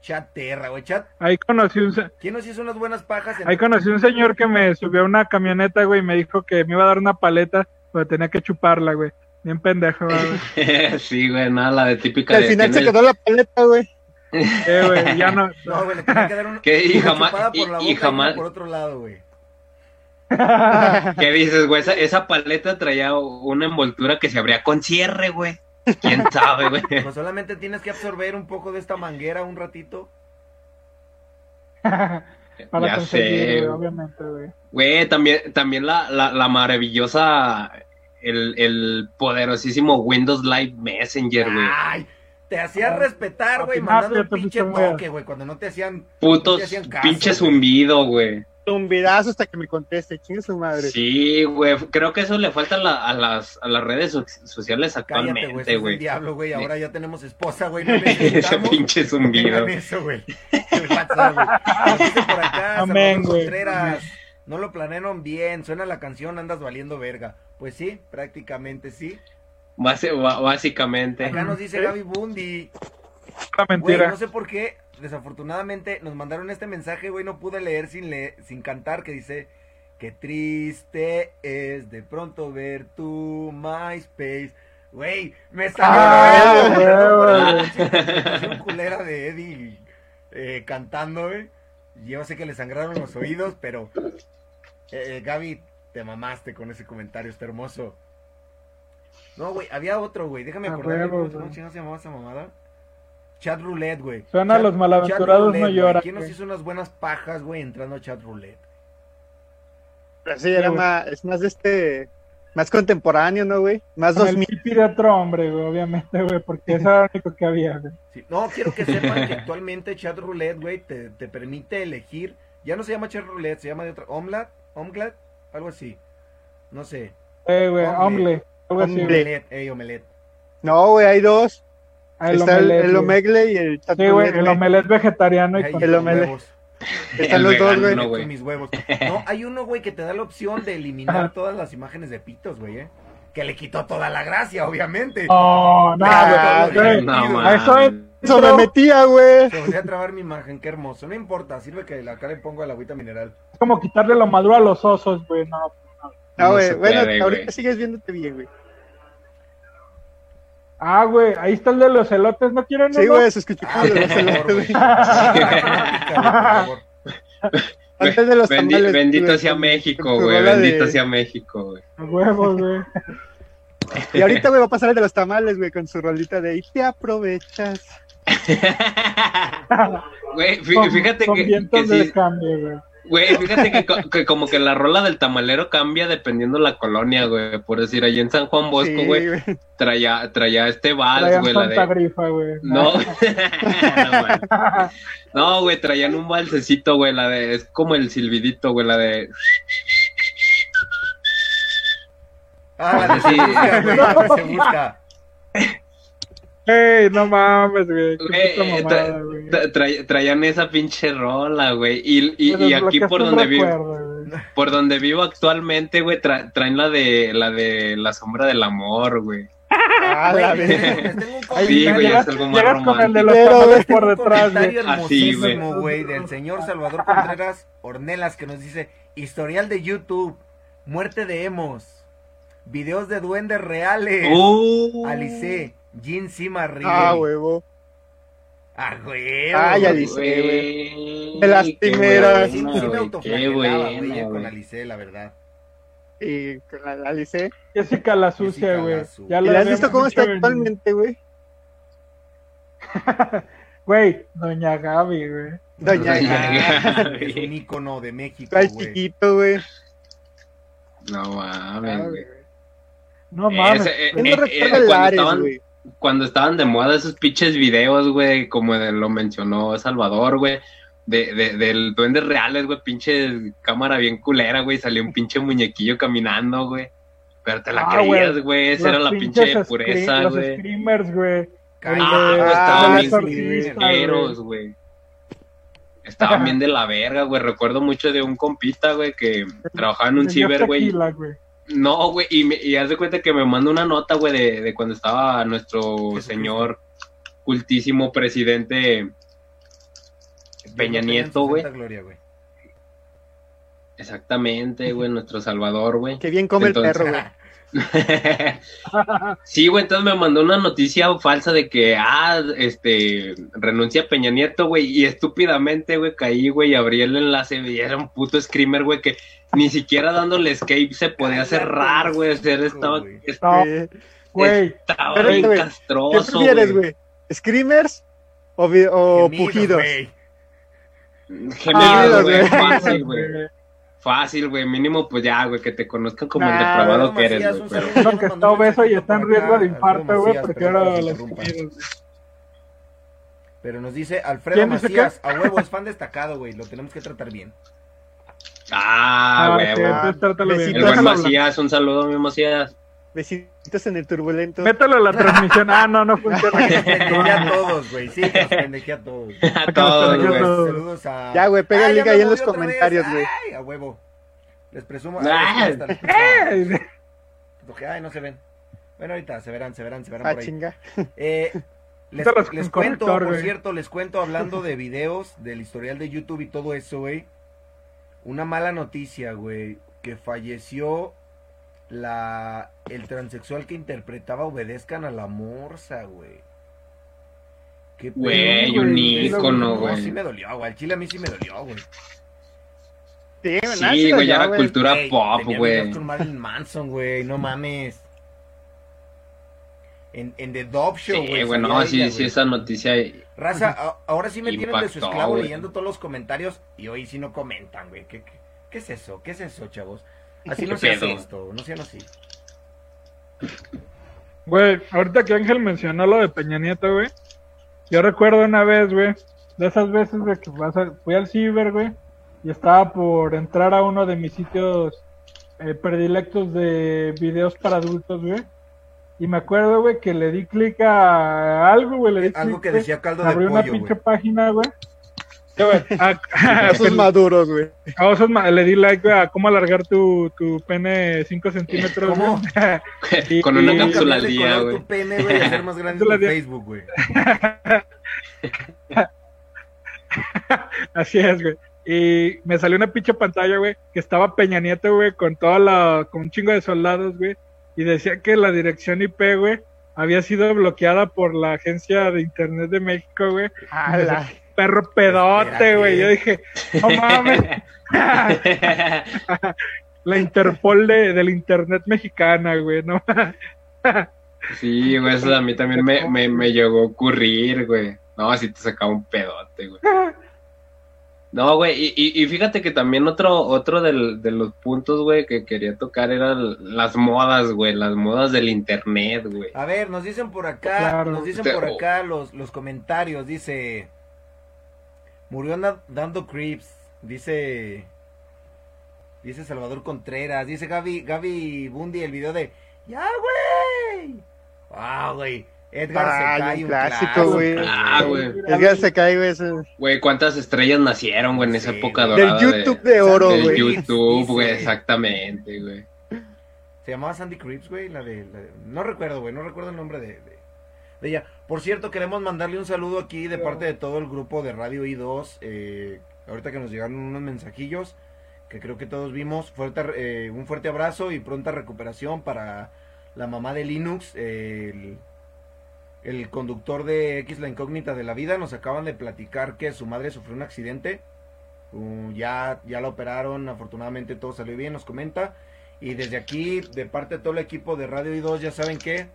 Chat Terra, güey, Chat. Ahí conocí un, ¿Quién nos hizo unas buenas pajas? En... ahí conocí un señor que me subió a una camioneta, güey, y me dijo que me iba a dar una paleta, pero tenía que chuparla, güey. Bien pendejo, güey. <laughs> sí, güey, nada, la de Y típica al de... final se quedó la paleta, güey. Eh, güey, ya no. <laughs> No, güey, le tenía que dar un- <laughs> ¿Qué? Y una jamás- chupada por la y- y boca una jamás- por otro lado, güey. <laughs> ¿Qué dices, güey? Esa, esa paleta traía una envoltura que se abría con cierre, güey. ¿Quién <laughs> sabe, güey? Pues solamente tienes que absorber un poco de esta manguera un ratito. <laughs> para Ya sé. güey, obviamente, güey. Güey, también, también la, la, la maravillosa, el, el poderosísimo Windows Live Messenger, güey. Ay, te hacían Ah, respetar, güey, mandando un pinche toque, güey, cuando no te hacían. Putos, te hacían caso, pinche zumbido, güey. Zumbidazo hasta que me conteste, chingue su madre. Sí, güey, creo que eso le falta a, la- a las, a las redes so- sociales actualmente, ese es el güey. diablo, güey, ahora ya tenemos esposa, güey, no <laughs> Ese pinche que zumbido. eso, güey. Por acá, Amén, güey. No lo planearon bien, suena la canción, andas valiendo verga. Pues sí, prácticamente sí. Básicamente. Acá nos dice Gaby Bundi. La Güey, mentira. no sé por qué, desafortunadamente nos mandaron este mensaje, güey, no pude leer sin leer, sin cantar, que dice, qué triste es de pronto ver tu MySpace. Güey, me salió Ah, la culera de Eddie eh, cantando, güey. Yo sé que le sangraron los oídos, pero eh, Gaby, te mamaste con ese comentario, está hermoso. No, güey, había otro, güey, déjame A acordarme huevo, cómo, se llamaba esa mamada. Chat roulette, güey. Suena Chat- los malaventurados roulette, no lloran, ¿Quién nos hizo unas buenas pajas, güey, entrando a chat roulette? Pero sí, era güey. más, es más de este, más contemporáneo, ¿no, güey? Más Con el 2000. pipi de otro hombre, güey, obviamente, güey, porque eso era lo único que había, güey. Sí. No, quiero que sepan que <laughs> actualmente chat roulette, güey, te, te permite elegir. Ya no se llama chat roulette, se llama de otra. Omlat, Omglat, algo así. No sé. Eh, güey, hombre, algo así. Omelette, ey, omelette. No, güey, hay dos. Ah, el Está el, omelette, el omegle y el chat Sí, güey, el güey. omelette vegetariano y Ay, con el huevos. Están El los dos, güey. no, Con güey. mis huevos. No, hay uno, güey, que te da la opción de eliminar todas las imágenes de pitos, güey, eh. Que le quitó toda la gracia, obviamente. No, no, Ah, güey, güey. No, A eso es- Eso me metía, güey. Se volvió a trabar mi imagen, qué hermoso. No importa, sirve que acá le pongo el agüita mineral. es como quitarle lo maduro a los osos, güey, no. No, No güey. bueno, puede, ahorita güey. sigues viéndote bien, güey. Ah, güey, ahí está el de los elotes, ¿no quieren Sí, güey, se escuchó Ah, como de por los elotes, güey. güey. <laughs> Por favor. Antes de los Bendi- tamales. bendito güey, sea con- México, con güey. de- Bendito sea México, güey. A huevos, güey. Y ahorita, güey, va a pasar el de los tamales, güey, con su rolita de y te aprovechas. <laughs> Güey, fí- Con- fíjate con que, vientos que de sí, cambio, güey. Güey, fíjate que, co- que como que la rola del tamalero cambia dependiendo la colonia, güey. Por decir, allí en San Juan Bosco, Sí, güey, traía, traía este vals, Traían güey, la Santa de... Grifa, güey. No, <laughs> no, güey, traían un balsecito, güey, la de, es como el silbidito, güey, la de, Ah, la Sí. se busca, <laughs> güey, la de se busca. Ey, no mames, güey. Qué Güey, puta mamada, tra- güey. tra- tra- traían esa pinche rola, güey, y, aquí por donde vivo, recuerdo, güey. por donde vivo actualmente, güey, tra- traen la de, la de la sombra del amor, güey. Ah, Güey, la <laughs> Sí, güey, es algo más llegas con el de romántico. los Pero, por detrás, güey. Así, güey. hermosísimo, güey, del señor Salvador Contreras Ornelas que nos dice, historial de YouTube, muerte de emos, videos de duendes reales, Uh, Alice, Jin Sima Ríe. Ah, huevo. Ah, güey. Ay, güey. Alice. güey, De las primeras. Sí, sí me autoflagelaba, güey, con. Alice, la verdad. Y con la, la Alice. Jessica la sucia, güey. Ya ¿Y lo la has visto cómo está en- actualmente, güey? <laughs> Güey, doña Gaby, güey. Doña Doña Gaby, <laughs> Es un ícono de México, güey. chiquito, güey. No mames, Ah, güey. No mames. Eh, no eh, recuerdo eh, el Ares, güey. Cuando estaban de moda esos pinches videos, güey, como de- lo mencionó Salvador, güey, de, de, del duendes reales, güey, pinche cámara bien culera, güey, salió un pinche muñequillo caminando, güey. Pero te la Ah, creías, güey. esa Los era la pinche pureza, Los güey. screamers, güey. Ah, Ah, estaban bien güey. Estaban bien de la verga, güey. Recuerdo mucho de un compita, güey, que trabajaba en un ciber, güey. No, güey, y, me- y haz de cuenta que me mandó una nota, güey, de, de cuando estaba nuestro señor cultísimo presidente Peña Nieto, güey. santa gloria, güey. Exactamente, güey, <laughs> nuestro Salvador, güey. Que bien come Entonces- el perro, güey. <laughs> sí, güey, entonces me mandó una noticia falsa de que, ah, este, renuncia Peña Nieto, güey, y estúpidamente, güey, caí, güey, y abrí el enlace, y era un puto screamer, güey, que ni siquiera dándole escape se podía cerrar, güey, o sea, hocico, estaba, güey. No, güey. estaba Espérate, bien güey. ¿Qué castroso, prefieres, güey. ¿Screamers o, o Gemidos, pujidos? güey. Gemidos, güey. güey. Fácil, güey. Fácil, güey. Mínimo, pues ya, güey, que te conozcan como el Nah, depravado Alfredo que eres, güey. Pero... saludo, Uno nos que mandó está obeso y está en riesgo de infarto, güey, porque que los güey. Pero nos dice Alfredo ¿Quién dice Macías, a huevo, es fan destacado, güey. Lo tenemos que tratar bien. Ah, güey, buen Macías, un saludo, mi Macías. Besitos en el turbulento. Mételo a la transmisión. Ah, no, no funciona. Pendejé a todos, güey. Sí, que los pendejé a todos. <laughs> A todos, güey. Saludos a. Ya, güey, pega Ah, el ya link ahí en los comentarios, güey. Ay, a huevo. Les presumo. Ah. Ay. ¡Eh! <laughs> No se ven. Bueno, ahorita se verán, se verán, se verán Ah, por ahí. chinga. Eh, <laughs> les, cuento, por cierto, les cuento hablando de videos, del historial de YouTube y todo eso, güey. Una mala noticia, güey, que falleció la el transexual que interpretaba Obedezcan a la Morsa, güey. Qué Güey, un güey, ícono, No, güey. sí me dolió, güey. Al chile a mí sí me dolió, güey. Sí, Sí, güey, ya era cultura pop, güey. con Marilyn Manson, güey, no mames. En, en The Dove Show, Sí, güey. salía no, sí, ella, sí, esa noticia. Raza, a- ahora sí me tienen de su Impactó, esclavo güey. leyendo todos los comentarios y hoy sí no comentan, güey. ¿Qué, qué, qué es eso? ¿Qué es eso, chavos? Así <laughs> no ¿Qué se hace esto, no sean así. Güey, ahorita que Ángel mencionó lo de Peña Nieto, güey. Yo recuerdo una vez, güey, de esas veces, güey, que vas a- fui al ciber, güey, y estaba por entrar a uno de mis sitios eh, predilectos de videos para adultos, güey. Y me acuerdo, güey, que le di clic a algo, güey, le di Algo clic, que decía caldo de Abrió una pollo, pinche página, güey. A- <laughs> Esos maduros, güey. a osos ma- le di like güey, a cómo alargar tu, tu pene 5 centímetros. ¿Cómo? <laughs> Y- Con una y- ¿Cómo cápsula al día, güey. tu pene, güey, hacer más grande día. <laughs> Facebook, güey. Así es, güey. Y me salió una pinche pantalla, güey, que estaba Peña Nieto, güey, con toda la, con un chingo de soldados, güey, y decía que la dirección IP, güey, había sido bloqueada por la agencia de internet de México, güey. Ala. Perro pedote, güey. Yo dije, no mames. <laughs> la Interpol de, del internet mexicana, güey, no Sí, güey, eso a mí también me, me, me llegó a ocurrir, güey. No, así te sacaba un pedote, güey. <laughs> No, güey, y, y, y fíjate que también otro, otro del, de los puntos, güey, que quería tocar eran las modas, güey, las modas del internet, güey. A ver, nos dicen por acá, Claro. nos dicen Te- por acá los, los comentarios, dice... Murió dando creeps, dice... Dice Salvador Contreras, dice Gaby, Gaby Bundy el video de... ¡Ya, güey! ¡Ah, güey! Edgar Ay, se cae un clásico, güey. Ah, güey. Edgar se cae, güey. Güey, ¿cuántas estrellas nacieron, güey, en esa Sí, época güey. Del dorada? YouTube de oro, del güey. YouTube, Dice. güey, exactamente, güey. Se llamaba Sandy Creeps, güey, la de, la de- No recuerdo, güey, no recuerdo el nombre de, de, de ella. Por cierto, queremos mandarle un saludo aquí de parte de todo el grupo de Radio I2. eh, ahorita que nos llegaron unos mensajillos que creo que todos vimos. Fuerte, eh, un fuerte abrazo y pronta recuperación para la mamá de Linux, el, el conductor de X La Incógnita de la Vida. Nos acaban de platicar que su madre sufrió un accidente. Uh, ya, ya la operaron, afortunadamente todo salió bien, nos comenta. Y desde aquí, de parte de todo el equipo de Radio I2, ya saben que.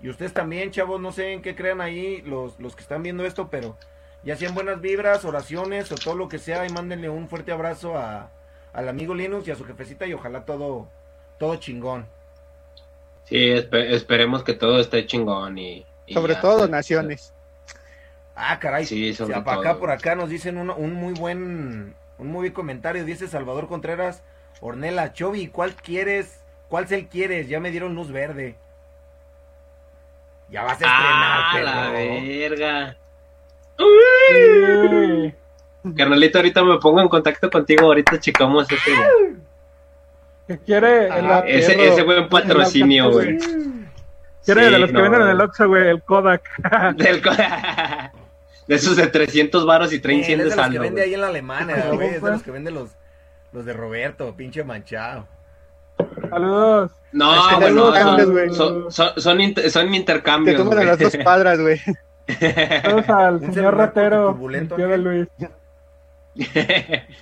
Y ustedes también, chavos, no sé en qué crean ahí los, los que están viendo esto, pero ya sean buenas vibras, oraciones o todo lo que sea, y mándenle un fuerte abrazo a, al amigo Linux y a su jefecita y ojalá todo, todo chingón. Sí, espe- esperemos que todo esté chingón y... Sobre ya, todo pues, donaciones. Ah, caray. Sí, sobre O sea, acá todo. por acá nos dicen uno- un muy buen un muy buen comentario. Dice Salvador Contreras, Ornela, Chovi, ¿cuál quieres? ¿Cuál cel quieres? Ya me dieron luz verde. Ya vas a ¡Ah, estrenar, la verga! Sí. Carnalito, ahorita me pongo en contacto contigo, ahorita checamos ese, güey. Que quiere el Ah, ese, ese buen patrocinio, güey. Alcatel, Quiere Sí, de los que no, venden en el Oxxo, güey, el Kodak. <laughs> Del co- <laughs> de esos de 300 varos y Eh, 300 es de de los que saldo. vende güey. ahí en la alemana, ¿Cómo güey. Es de los que vende los, los de Roberto, pinche manchado. Saludos. No, Es que güey, no, luego cambias, son, güey. son, son, son inter- son Te intercambios, toman a güey. las dos cuadras, güey. <laughs> Saludos al señor ratero, tío de. Luis. <laughs>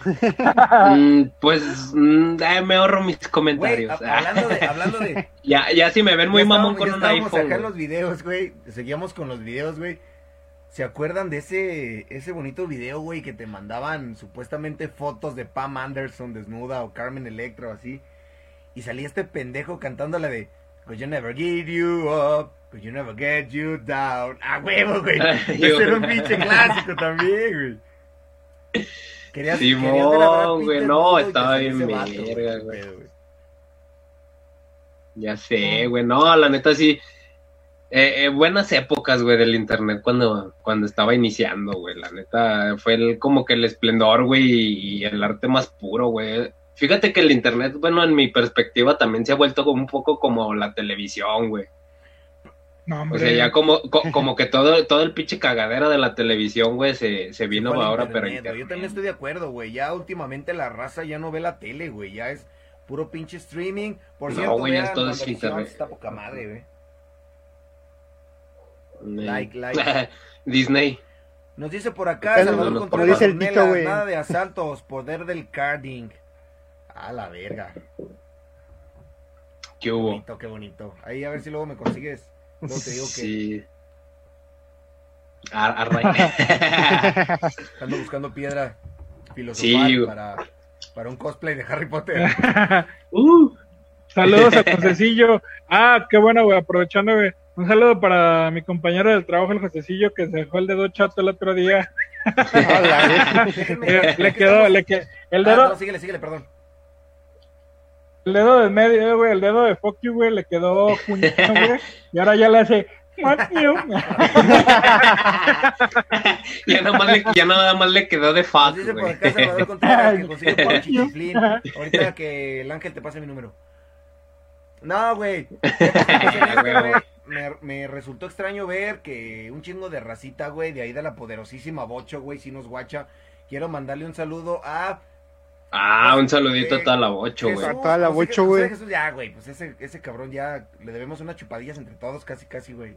Mm, pues mm, eh, me ahorro mis comentarios. a- hablando de, hablando de, <laughs> ya, ya si me ven muy ya mamón estábamos- con un iPhone. acá en güey. los videos, güey. Seguíamos con los videos, güey. ¿Se acuerdan de ese, ese bonito video, güey, que te mandaban supuestamente fotos de Pam Anderson desnuda o Carmen Electra o así? Y salía este pendejo cantando la de Cause you never give you up, cause you never get you down. ¡Ah, huevo, güey! <laughs> Ese era un pinche clásico también, güey. Querías, Simón, güey, no, estaba bien verga, güey. Ya sé, güey. No, la neta sí. Eh, eh, buenas épocas, güey, del internet cuando, cuando estaba iniciando, güey. La neta fue el, como que el esplendor, güey, y, y el arte más puro, güey. Fíjate que el internet, bueno, en mi perspectiva también se ha vuelto como un poco como la televisión, güey. No, O sea, ya como, co- <laughs> como que todo, todo el pinche cagadero de la televisión, güey, se, se vino al ahora, internet, pero internet. Yo también estoy de acuerdo, güey. Ya últimamente la raza ya no ve la tele, güey. Ya es puro pinche streaming. Por No, cierto, güey, ya es todo WandaVision, internet. Está poca madre, güey. Like, <laughs> like. Disney. Nos dice por acá, Salvador como Contreras dice el Ornelas, Tito, güey. nada de asaltos, poder del carding. A la verga. ¿Qué Qué hubo? bonito, qué bonito. Ahí a ver si luego me consigues. Luego te digo que Sí. Ar- <laughs> <laughs> ando buscando piedra filosofal Sí, para, para un cosplay de Harry Potter. <laughs> Uh, Saludos a Josecillo. Ah, qué bueno, güey. Aprovechando, güey. Un saludo para mi compañero del trabajo, el Josecillo, que se dejó el dedo chato el otro día. Hola. Déjenme- Le, quedó, le que el Ah, dedo, no, síguele, síguele, perdón. El dedo del medio, güey, el dedo de fuck you, güey, le quedó puñito, güey. Y ahora ya le hace fuck you. <laughs> ya, nada más le, ya nada más le quedó de fuck, dice por güey. acá Salvador Contreras que <laughs> consigue por chichiflín. Ahorita que el ángel te pase mi número. No, güey. <laughs> me resultó extraño ver que un chingo de racita, güey, de ahí de la poderosísima Bocho, güey, si nos guacha. Quiero mandarle un saludo a Ah, un saludito Eh, a toda la bocho, güey. A toda la Bocho, José güey. Jesús, ya, güey, pues ese, ese cabrón ya le debemos unas chupadillas entre todos, casi, casi, güey.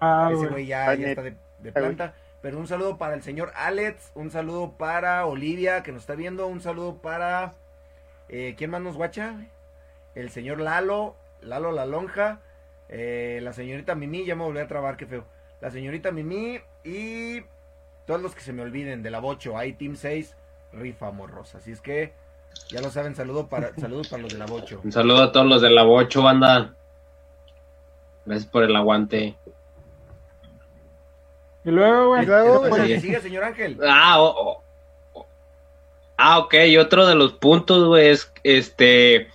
Ah, Ese güey. ya, ya está de, de planta. Pero un saludo para el señor Alex, un saludo para Olivia que nos está viendo, un saludo para... Eh, ¿Quién más nos guacha? El señor Lalo, Lalo La Lonja, eh, la señorita Mimi, ya me volví a trabar, qué feo. La señorita Mimi y todos los que se me olviden de la Bocho, hay Team 6, rifa morros. Así es que, ya lo saben, saludo para, <laughs> saludos para los de la Bocho. Un saludo a todos los de la bocho, banda. Gracias por el aguante. Y luego, güey. Y luego, sigue, señor Ángel. Ah, ah, ok. Y otro de los puntos, güey, es este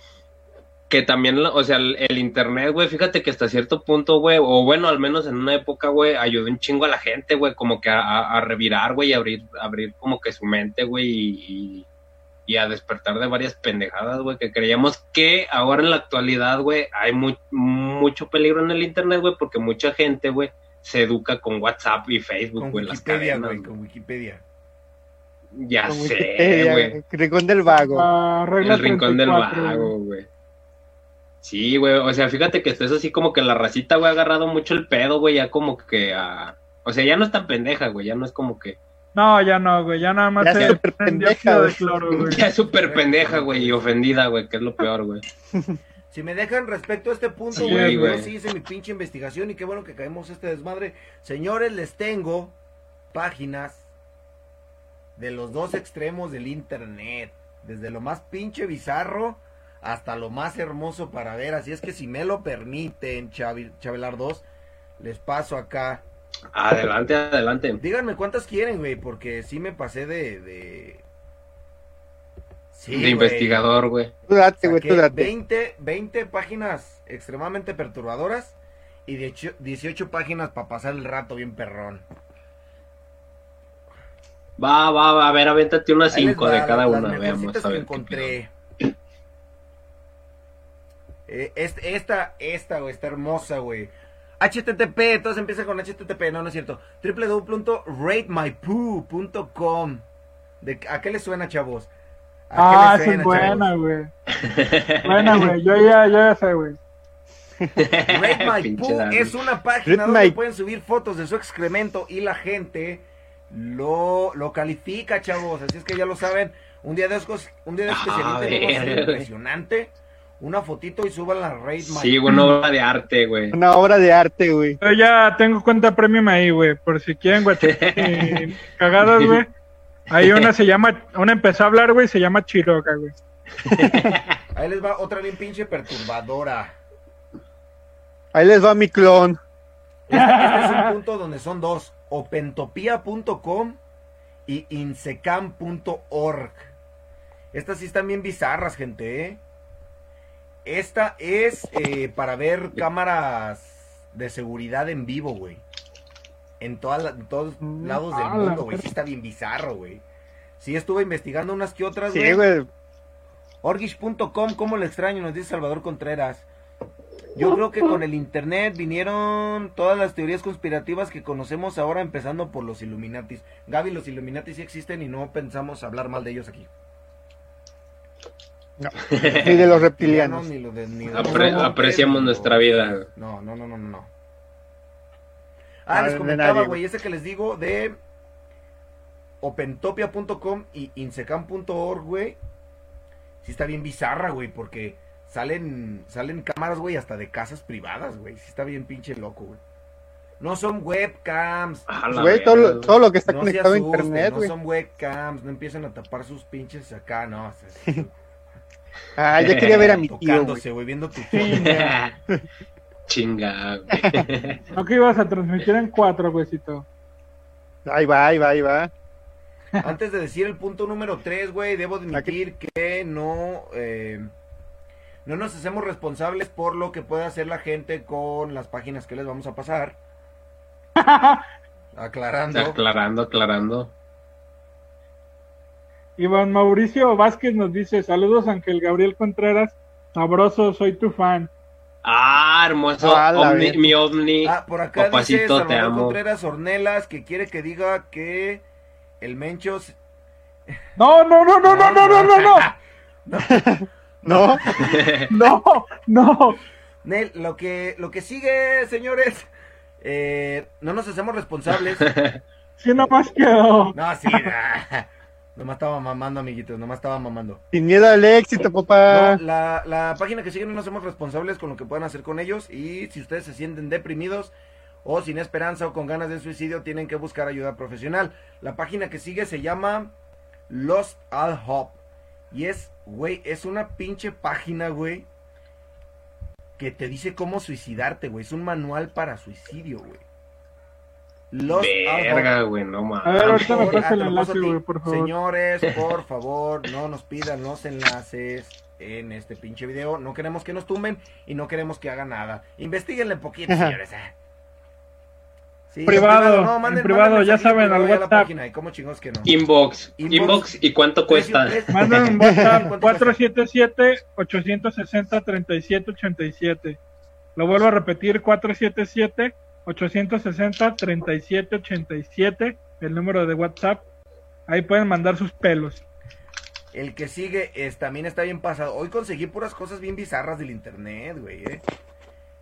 que también, o sea, el, el internet, güey, fíjate que hasta cierto punto, güey, o bueno, al menos en una época, güey, ayudó un chingo a la gente, güey, como que a, a- a revirar, güey, y abrir, abrir como que su mente, güey, y, y- y a despertar de varias pendejadas, güey, que creíamos que ahora en la actualidad, güey, hay mu- mucho peligro en el internet, güey, porque mucha gente, güey, se educa con WhatsApp y Facebook, Con güey, las Wikipedia, cadenas, güey, güey. con Wikipedia. Ya Con sé, güey. Rincón del vago. Ah, El rincón del 34, vago, güey. Sí, güey, o sea, fíjate que esto es así como que la racita, güey, ha agarrado mucho el pedo, güey, ya como que a... O sea, ya no es tan pendeja, güey, ya no es como que... No, ya no, güey. Ya nada más Ya se es súper prende pendeja, de güey. cloro, güey. <laughs> Ya es súper pendeja, güey, y ofendida, güey, que es lo peor, güey. <laughs> Si me dejan respecto a este punto, Sí, güey, güey. yo sí hice mi pinche investigación y qué bueno que caemos este desmadre. Señores, les tengo páginas de los dos extremos del internet, desde lo más pinche bizarro hasta lo más hermoso para ver. Así es que si me lo permiten, Chavi- Chavelar 2, les paso acá. Adelante, adelante. Díganme cuántas quieren, güey, porque sí me pasé de... de... Sí, de güey. investigador, güey. Tú date, güey, tú date. 20, 20 páginas extremadamente perturbadoras y de hecho 18 páginas para pasar el rato bien perrón. Va, va, va, a ver, avéntate unas Ahí les cinco va, de cada las una, veamos, a que ver. qué encontré. Eh, este- esta, esta, güey, está hermosa, güey. HTTP, todos empiezan con HTTP, no, no es cierto. www.ratemypoo.com. ¿De, ¿A qué les suena, chavos? ¿A Ah, qué les es suena, buena, güey. <laughs> Buena, güey. Yo ya, yo ya sé, güey. Rate My <laughs> Pinche Poo Dani. es una página Rate donde My- pueden subir fotos de su excremento y la gente lo, lo califica, chavos. Así es que ya lo saben. Un día de estos, un día de estos Ah, verga. impresionante. Una fotito y suban la raid Sí, güey, una obra de arte, güey. Una obra de arte, güey. Yo ya tengo cuenta premium ahí, güey. Por si quieren, güey. <laughs> cagadas, güey. Ahí una se llama, una empezó a hablar, güey, se llama Chiroca, güey. <laughs> Ahí les va otra bien pinche perturbadora. Ahí les va mi clon. Este, este es un punto donde son dos, opentopia.com y insecam.org. Estas sí están bien bizarras, gente, ¿eh? Esta es eh, para ver cámaras de seguridad en vivo, güey. En, en todos Mm, lados del mundo, güey. Sí está bien bizarro, güey. Sí estuve investigando unas que otras, Sí, güey. Orgish.com, ¿cómo lo extraño? Nos dice Salvador Contreras. Yo creo que con el internet vinieron todas las teorías conspirativas que conocemos ahora, empezando por los Illuminatis. Gaby, los Illuminatis sí existen y no pensamos hablar mal de ellos aquí. <laughs> Ni de los reptilianos. Ni lo de- ni de- Apre- no, apreciamos no, nuestra vida. No, no, no, no, no, no. Ah, les comentaba, güey, ese que les digo de opentopia.com y insecam.org, güey. Sí está bien bizarra, güey, porque salen salen cámaras, güey, hasta de casas privadas, güey. Sí está bien pinche loco, güey. No son webcams. A Güey, todo, lo- todo lo que está no conectado a asusten, internet, no güey. son webcams, no empiezan a tapar sus pinches acá, no. o sea, <laughs> Ah, ya quería ver a mi tío, güey. tocándose, güey, viendo tu <laughs> Chinga, güey. No que ibas a transmitir en cuatro, güeycito. Ahí va, ahí va, ahí va. Antes de decir el punto número 3, güey, debo admitir que no, eh, no nos hacemos responsables por lo que pueda hacer la gente con las páginas que les vamos a pasar. <laughs> Aclarando. Aclarando, aclarando. Iván Mauricio Vázquez nos dice, saludos Ángel Gabriel Contreras, sabroso, soy tu fan. Ah, hermoso. A la Omni- verga. mi ovni. Ah, por acá dice te Salvador amo. Contreras Ornelas que quiere que diga que el Mencho... se- <laughs> No, no, no, no, no, no, no, no, no, <laughs> ¿No? <laughs> no, no. Nel, lo que, lo que sigue, señores, eh, no nos hacemos responsables Sí, nomás quedó. No, sí. ah, nomás estaba mamando, amiguitos. Nomás estaba mamando. Sin miedo al éxito, papá. No, la, la página que sigue no nos hacemos responsables con lo que puedan hacer con ellos. Y si ustedes se sienten deprimidos o sin esperanza o con ganas de suicidio, tienen que buscar ayuda profesional. La página que sigue se llama Lost Al Hop. Y es, güey, es una pinche página, güey. Que te dice cómo suicidarte, güey. Es un manual para suicidio, güey. Hop. Verga, güey, no mames. A ver, ahorita me pasa el enlace, güey, por favor. Señores, <laughs> por favor, no nos pidan los enlaces en este pinche video. No queremos que nos tumben y no queremos que hagan nada. Investiguenle poquito, señores. ah. Sí, Privado, en en privado, ya saben, al WhatsApp. página, y cómo chingos que no. Inbox. Inbox. Inbox. ¿Y cuánto cuesta? Manden un WhatsApp ¿Cuánto cuesta? 477-860-3787. Lo vuelvo a repetir, 477-860-3787, el número de WhatsApp. Ahí pueden mandar sus pelos. El que sigue es, también está bien pasado. Hoy conseguí puras cosas bien bizarras del internet, güey. eh.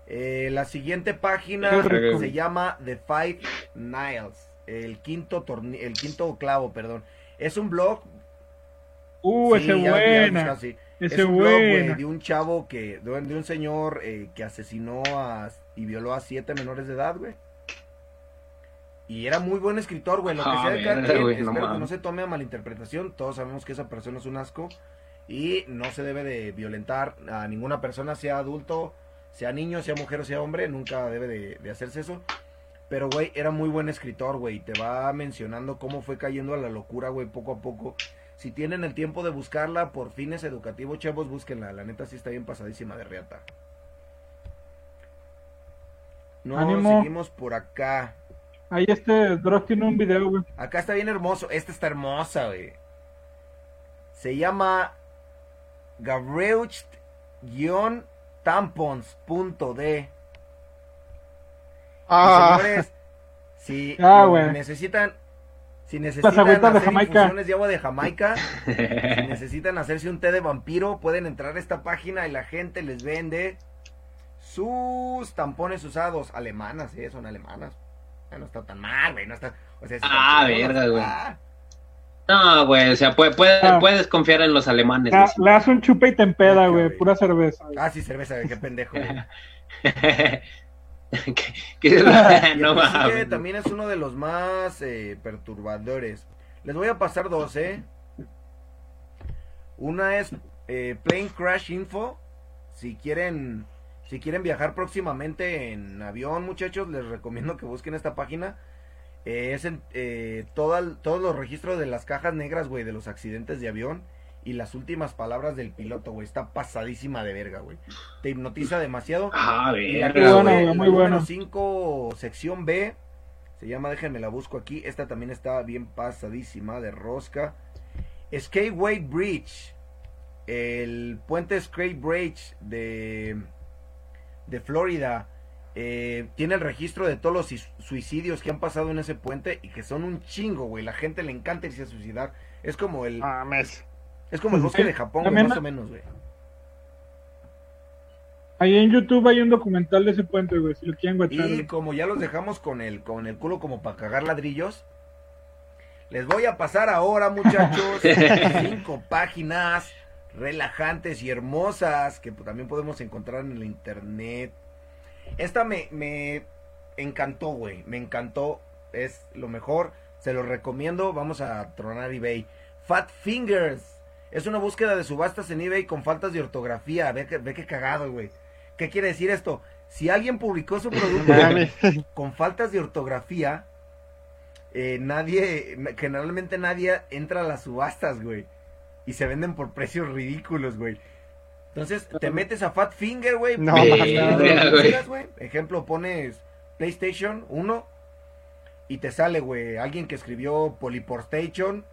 Eh, la siguiente página se llama The Five Niles. El quinto el quinto clavo, perdón. Es un blog. Uh, sí, ese ya- ya buena. buscas, sí. Ese es un blog, güey, de un chavo que, de, de un señor eh, que asesinó a, y violó a siete menores de edad, güey. Y era muy buen escritor, güey. Lo que Ah, sea de cada quien, no espero que no se tome a malinterpretación. Todos sabemos que esa persona es un asco. Y no se debe de violentar a ninguna persona, sea adulto, sea niño, sea mujer o sea hombre. Nunca debe de, de hacerse eso. Pero, güey, era muy buen escritor, güey. Te va mencionando cómo fue cayendo a la locura, güey, poco a poco. Si tienen el tiempo de buscarla por fines educativos, chavos, búsquenla. La neta sí está bien pasadísima de reata. No, Ánimo. seguimos por acá. Ahí este Dross tiene un video, güey. Acá está bien hermoso. Esta está hermosa, güey. Se llama Gabreucht-tampons.d. Ah, Señores, si <laughs> Ah, necesitan si necesitan de hacer Jamaica. infusiones de agua de Jamaica, <laughs> si necesitan hacerse un té de vampiro, pueden entrar a esta página y la gente les vende sus tampones usados alemanas, ¿eh? son alemanas. Ah, no está tan mal, güey, no está, o sea, Ah, verga, güey. Ah. No, güey, o sea, puede- puede- Ah. puedes confiar en los alemanes. Le, das un chupe y te empeda, Ok, güey. Pura cerveza. güey. Ah, sí, cerveza, güey, qué pendejo. ¿Qué- <laughs> qué- <laughs> no mames. también es uno de los más eh, perturbadores. Les voy a pasar dos, ¿eh? Una es eh, Plane Crash Info. Si quieren, si quieren viajar próximamente en avión, muchachos, les recomiendo que busquen esta página. Eh, es en, eh, toda todos los registros de las cajas negras, güey, de los accidentes de avión. Y las últimas palabras del piloto, güey. Está pasadísima de verga, güey. Te hipnotiza demasiado. Ah, verga, sigue, güey, muy la número buena. 5, sección B. Se llama, déjenme la busco aquí. Esta también está bien pasadísima de rosca. Skyway Bridge. El puente Skate Bridge de, de Florida. eh, tiene el registro de todos los suicidios que han pasado en ese puente y que son un chingo, güey. La gente le encanta irse a suicidar. Es como el, Mames. es como el bosque de Japón, güey, más o menos, güey. Ahí en YouTube hay un documental de ese puente, güey. Si lo quieren guachar. Y como ya los dejamos con el, con el culo como para cagar ladrillos, les voy a pasar ahora, muchachos, <laughs> cinco páginas relajantes y hermosas que también podemos encontrar en el internet. Esta me, me encantó, güey, me encantó, es lo mejor, se lo recomiendo, vamos a tronar eBay. Fat Fingers, es una búsqueda de subastas en eBay con faltas de ortografía, ve que, ve que cagado, güey. ¿Qué quiere decir esto? Si alguien publicó su producto <laughs> con faltas de ortografía, eh, nadie, na- generalmente nadie entra a las subastas, güey. Y se venden por precios ridículos, güey. Entonces, te metes a Fat Finger, güey. No, güey. Ejemplo, pones PlayStation 1 y te sale, güey, alguien que escribió Polyportation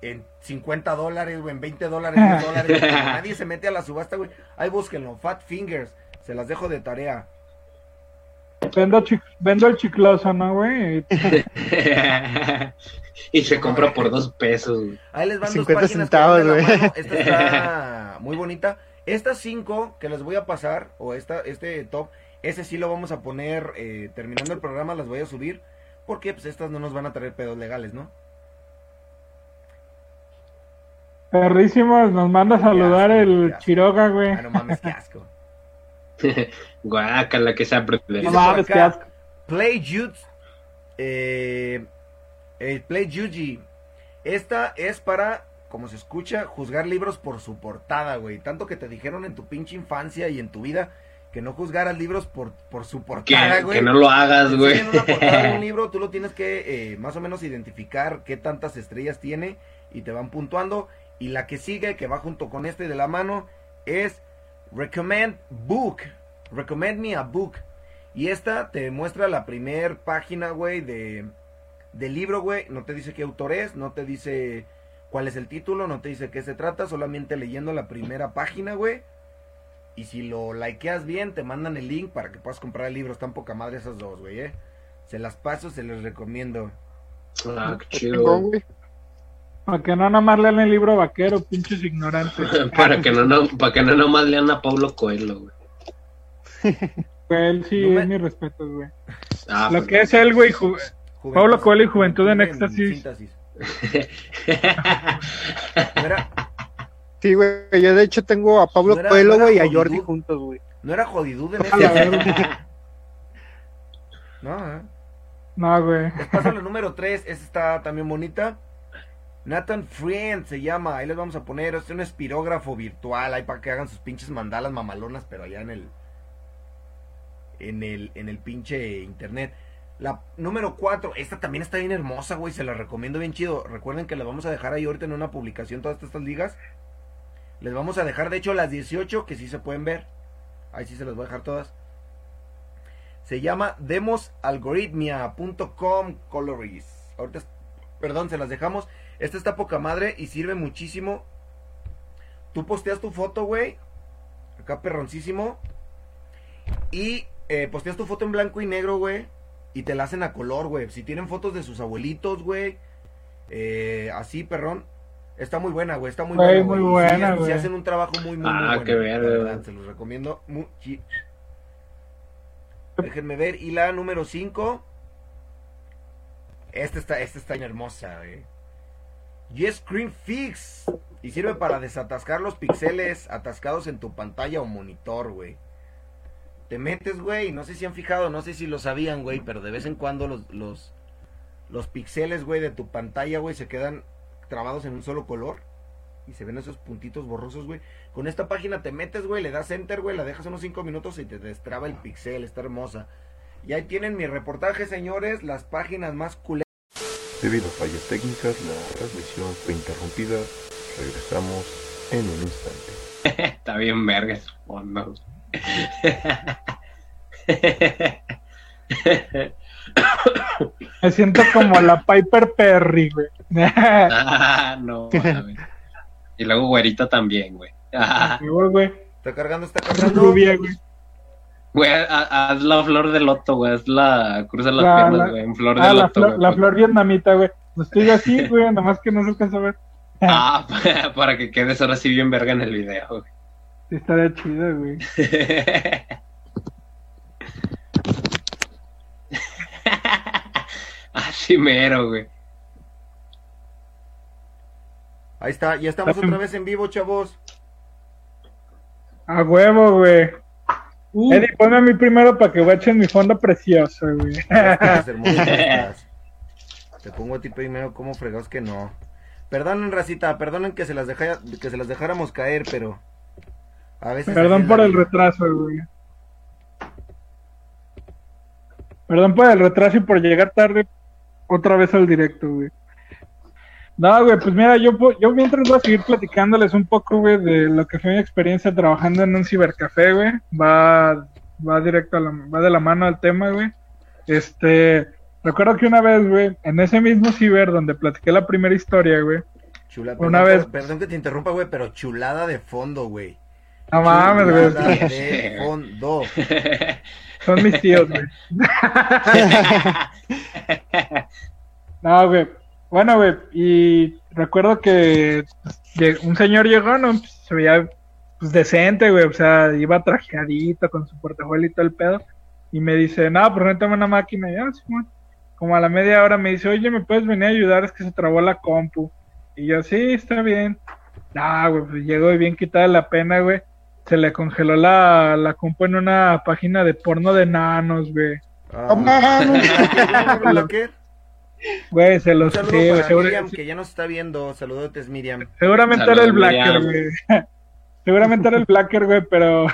en 50 dólares, güey, en 20 dólares, 10 <laughs> dólares. nadie se mete a la subasta, güey. Ahí búsquenlo, Fat Fingers. Se las dejo de tarea. Vendo, chi- vendo el chicloso, ¿no, güey? <laughs> <laughs> y se compra por dos pesos, güey. Ahí les van 50 dos páginas centavos, güey. Esta está <laughs> muy bonita. Estas cinco que les voy a pasar, o esta, este top, ese sí lo vamos a poner eh, terminando el programa, las voy a subir. Porque pues estas no nos van a traer pedos legales, ¿no? Perrísimos, nos manda a saludar asco, el. Chiroga, güey. Ah, no mames, qué asco. <laughs> Guácala que sea No Dice por mames, qué asco. Play Jude. Eh, el Play Juji. Esta es para, como se escucha, juzgar libros por su portada, güey. Tanto que te dijeron en tu pinche infancia y en tu vida que no juzgaras libros por, por su portada, Que, güey. que no lo hagas, güey. enseñan una portada de un <laughs> libro, tú lo tienes que eh, más o menos identificar qué tantas estrellas tiene y te van puntuando. Y la que sigue, que va junto con este de la mano, es Recommend Book. Recommend me a book. Y esta te muestra la primer página, güey, de, del libro, güey. No te dice qué autor es, no te dice cuál es el título, no te dice qué se trata, solamente leyendo la primera página, güey. Y si lo likeas bien, te mandan el link para que puedas comprar el libro. Están poca madre esas dos, güey, eh. Se las paso, se les recomiendo. Ah, qué chido. güey. Para que no nomás lean el libro vaquero, pinches ignorantes. <laughs> para que no, no, para que no nomás lean a Pablo Coelho, güey. Güey, <laughs> él sí No me- es mi respeto, güey. Ah, Lo pues, que es él, güey, ju- Pablo Coelho y Juventud en Éxtasis. <laughs> No era, Sí, güey. Yo de hecho tengo a Pablo No Coelho, no y a. Jordi juntos, güey. no era jodidud en verga. No, eh. No, güey. Les paso la número 3, esta está también bonita. Nathan Friend se llama, ahí les vamos a poner, es un espirógrafo virtual, ahí para que hagan sus pinches mandalas mamalonas, pero allá en el en el en el pinche internet. La número 4, esta también está bien hermosa, güey, se la recomiendo bien chido. Recuerden que la vamos a dejar ahí ahorita en una publicación todas estas ligas. Les vamos a dejar de hecho las 18 que sí se pueden ver. Ahí sí se las voy a dejar todas. Se llama demosalgoritmia.com coloris. Ahorita, perdón, se las dejamos. Esta está poca madre y sirve muchísimo. Tú posteas tu foto, güey. Acá perroncísimo. Y eh, posteas tu foto en blanco y negro, güey. Y te la hacen a color, güey. Si tienen fotos de sus abuelitos, güey. eh, así, perrón. Está muy buena, güey. Está muy Güey, buena, muy güey. Sí, buena, sí güey. hacen un trabajo muy, muy, muy Ah, bueno. qué la verdad, güey. Se los recomiendo mucho. Déjenme ver. Y la número 5. Esta está, esta está bien hermosa, güey. G-Screen Fix. Y sirve para desatascar los píxeles atascados en tu pantalla o monitor, güey. Te metes, güey, no sé si han fijado, no sé si lo sabían, güey, pero de vez en cuando los, los, los píxeles, güey, de tu pantalla, güey, se quedan trabados en un solo color. Y se ven esos puntitos borrosos, güey. Con esta página te metes, güey, le das enter, güey, la dejas unos 5 minutos y te destraba el pixel, está hermosa. Y ahí tienen mi reportaje, señores, las páginas más culeras. Debido a fallas técnicas, la transmisión fue interrumpida. Regresamos en un instante. <laughs> Está bien verga. Me siento como la Piper Perry, güey. ah, no, mames. Y luego güerita también, güey. Ah, Güey, güey. Está cargando, está cargando. Rubia, güey. Güey, ha- haz la flor de loto, güey. Haz la cruza las La- piernas, la- güey. En flor de Ah, la, loto, flor, güey. la flor vietnamita, güey. No estoy así, <laughs> güey, nada más que no se alcanza a ver. Ah, <laughs> para que quedes ahora sí bien verga en el video, güey. Sí, estaría chido, güey. <laughs> Así mero, güey. Ahí está, ya estamos otra vez en vivo, chavos. A huevo, güey. Uh. Eddie, ponme a mí primero para que guachen mi fondo precioso, güey. Estás hermoso, estás. Te pongo a ti primero como fregados que no. Perdonen, racita, perdonen que se las deja- que se las dejáramos caer, pero a veces así Perdón por el vida. retraso, güey. Perdón por el retraso y por llegar tarde otra vez al directo, güey. No, güey, pues mira, yo, yo mientras voy a seguir platicándoles un poco, güey, de lo que fue mi experiencia trabajando en un cibercafé, güey. Va, va directo a la, va de la mano al tema, güey. Este, recuerdo que una vez, güey, en ese mismo ciber donde platiqué la primera historia, güey. Chula- Una perdón, vez- Perdón que te interrumpa, güey, pero chulada de fondo, güey. No mames, güey. De fondo. <laughs> Son mis tíos, güey. <laughs> No, güey. Bueno, güey. Y recuerdo que un señor llegó, ¿no? Pues, se veía pues, decente, güey. O sea, iba trajeadito con su portafolio y todo el pedo. Y me dice, no, pues réntame una máquina. Y ya, Simón. Como a la media hora me dice, oye, ¿me puedes venir a ayudar? Es que se trabó la compu. Y yo, sí, está bien. No, güey, pues llegó y bien quitada la pena, güey. Se le congeló la, la compu en una página de porno de nanos, güey. Ah. ¿la <laughs> qué? Güey, se los sí, güey, para seguro- Miriam, que ya nos está viendo. Saludotes, Miriam. Seguramente Saludos, era el Blacker, güey. <laughs> Seguramente era el Blacker, güey, pero.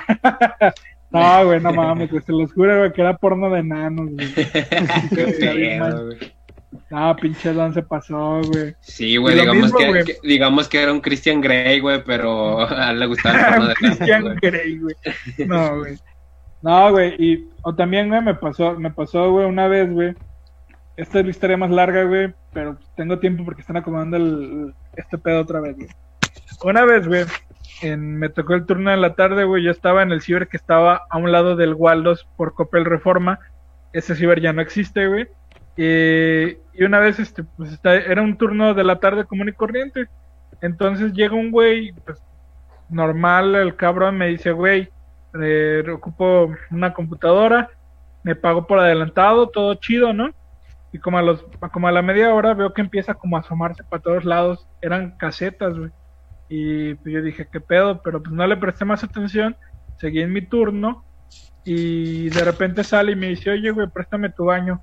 <laughs> no, güey, no mames, güey. Se los juro, güey, que era porno de nanos, güey. No, pinche don se pasó, güey. Sí, güey, digamos, mismo, que, güey. que- digamos que era un Christian Grey, güey, pero <laughs> a él le gustaba el de Christian güey. Grey, güey. No, güey. No, güey. Y, o también, güey, me pasó, me pasó, güey, una vez, güey. Esta es la historia más larga, güey, pero tengo tiempo porque están acomodando el, este pedo otra vez, güey. Una vez, güey, en- me tocó el turno de la tarde, güey, yo estaba en el ciber que estaba a un lado del Waldos por Copel Reforma. Ese ciber ya no existe, güey. Y una vez, este, pues era un turno de la tarde común y corriente. Entonces llega un güey, pues normal, el cabrón me dice, güey, eh, ocupo una computadora, me pago por adelantado, todo chido, ¿no? Y como a, los, como a la media hora veo que empieza como a asomarse para todos lados, eran casetas, güey. Y pues yo dije, ¿qué pedo? Pero pues no le presté más atención, seguí en mi turno y de repente sale y me dice, oye, güey, préstame tu baño.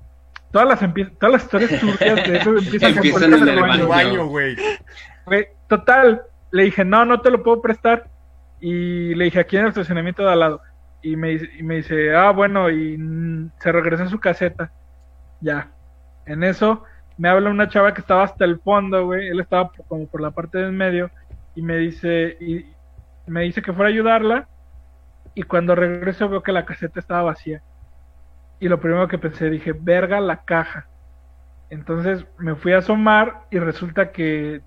Todas las, todas las historias turbias de eso <laughs> empiezan Empiezan en el baño. baño, güey. Güey, total, le dije, no, no te lo puedo prestar. Y le dije, aquí en el estacionamiento de al lado. Y me, dice- y me dice, ah, bueno, y se regresó a su caseta. Ya. En eso me habla una chava que estaba hasta el fondo, güey. Él estaba como por la parte del medio. Y me dice, y me dice que fuera a ayudarla. Y cuando regreso veo que la caseta estaba vacía. Y lo primero que pensé, dije, verga la caja. Entonces me fui a asomar y resulta que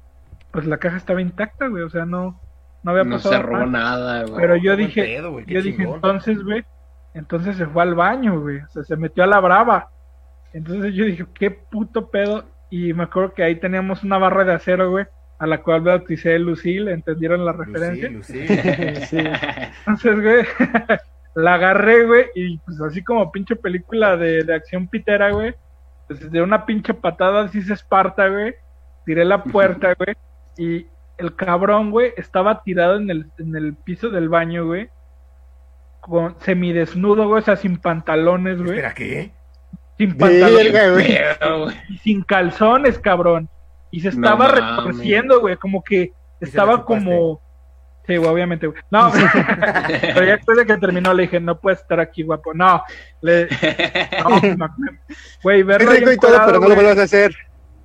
pues la caja estaba intacta, güey, o sea, no, no había No pasado se robó nada. güey. Pero yo dije, pedo, güey, qué yo dije, entonces, güey, entonces se fue al baño, güey, o sea, se metió a la brava. Entonces yo dije, qué puto pedo. Y me acuerdo que ahí teníamos una barra de acero, güey, a la cual bauticé Lucille, ¿entendieron la referencia? Lucy, Lucy. <laughs> Sí. Entonces, güey, <laughs> la agarré, güey, y pues así como pinche película de, de acción pitera, güey, pues de una pinche patada así se esparta, güey, tiré la puerta, güey, y el cabrón, güey, estaba tirado en el, en el piso del baño, güey, con semidesnudo, güey, o sea, sin pantalones, güey. Espera, ¿qué? Sin pantalones Verga, güey. Pero, güey. y sin calzones, cabrón. Y se No estaba mames. retorciendo, güey, como que estaba chupaste? como... Sí, güey, obviamente, güey. No, <laughs> pero ya después de que terminó le dije, no puedes estar aquí, guapo. No, le... <laughs> no, güey, Es verlo rico y todo, pero no lo vuelvas a hacer.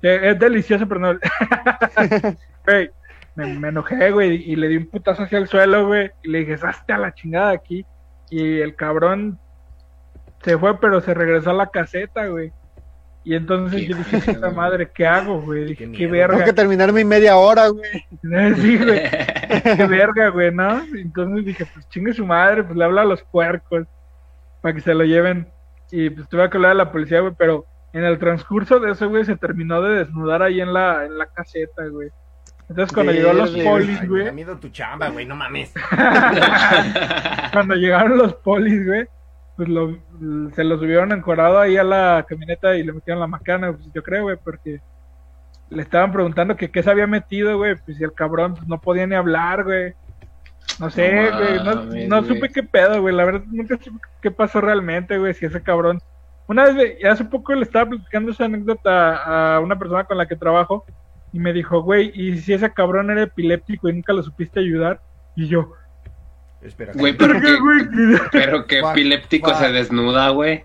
que Es delicioso, pero no... <laughs> Güey, me, me enojé, güey, y le di un putazo hacia el suelo, güey, y le dije, hazte a la chingada aquí. Y el cabrón se fue, pero se regresó a la caseta, güey. Y entonces yo dije, pedo, esta güey. madre, ¿qué hago, güey? Dije, Qué verga. Tengo que terminar mi media hora, güey. <laughs> Sí, güey, <laughs> qué verga, güey, ¿no? Entonces dije, pues chingue su madre, pues le habla a los puercos para que se lo lleven. Y pues tuve que hablar a la policía, güey, pero en el transcurso de eso, güey, se terminó de desnudar ahí en la, en la caseta, güey. Entonces cuando llegaron los Verde, polis, Ay, me güey, miedo tu chamba, güey, no mames. <laughs> cuando llegaron los polis, güey, pues lo, se lo subieron encuadrado ahí a la camioneta y le metieron la macana, pues yo creo, güey, porque le estaban preguntando que qué se había metido, güey, pues y el cabrón pues, no podía ni hablar, güey. No sé, No güey, no, no güey. supe qué pedo, güey, la verdad nunca supe qué pasó realmente, güey, si ese cabrón... Una vez, güey, hace poco le estaba platicando esa anécdota a una persona con la que trabajo y me dijo, güey, ¿y si ese cabrón era epiléptico y nunca lo supiste ayudar? Y yo, Espera. Güey, cállate. pero que, pero que epiléptico se desnuda, güey.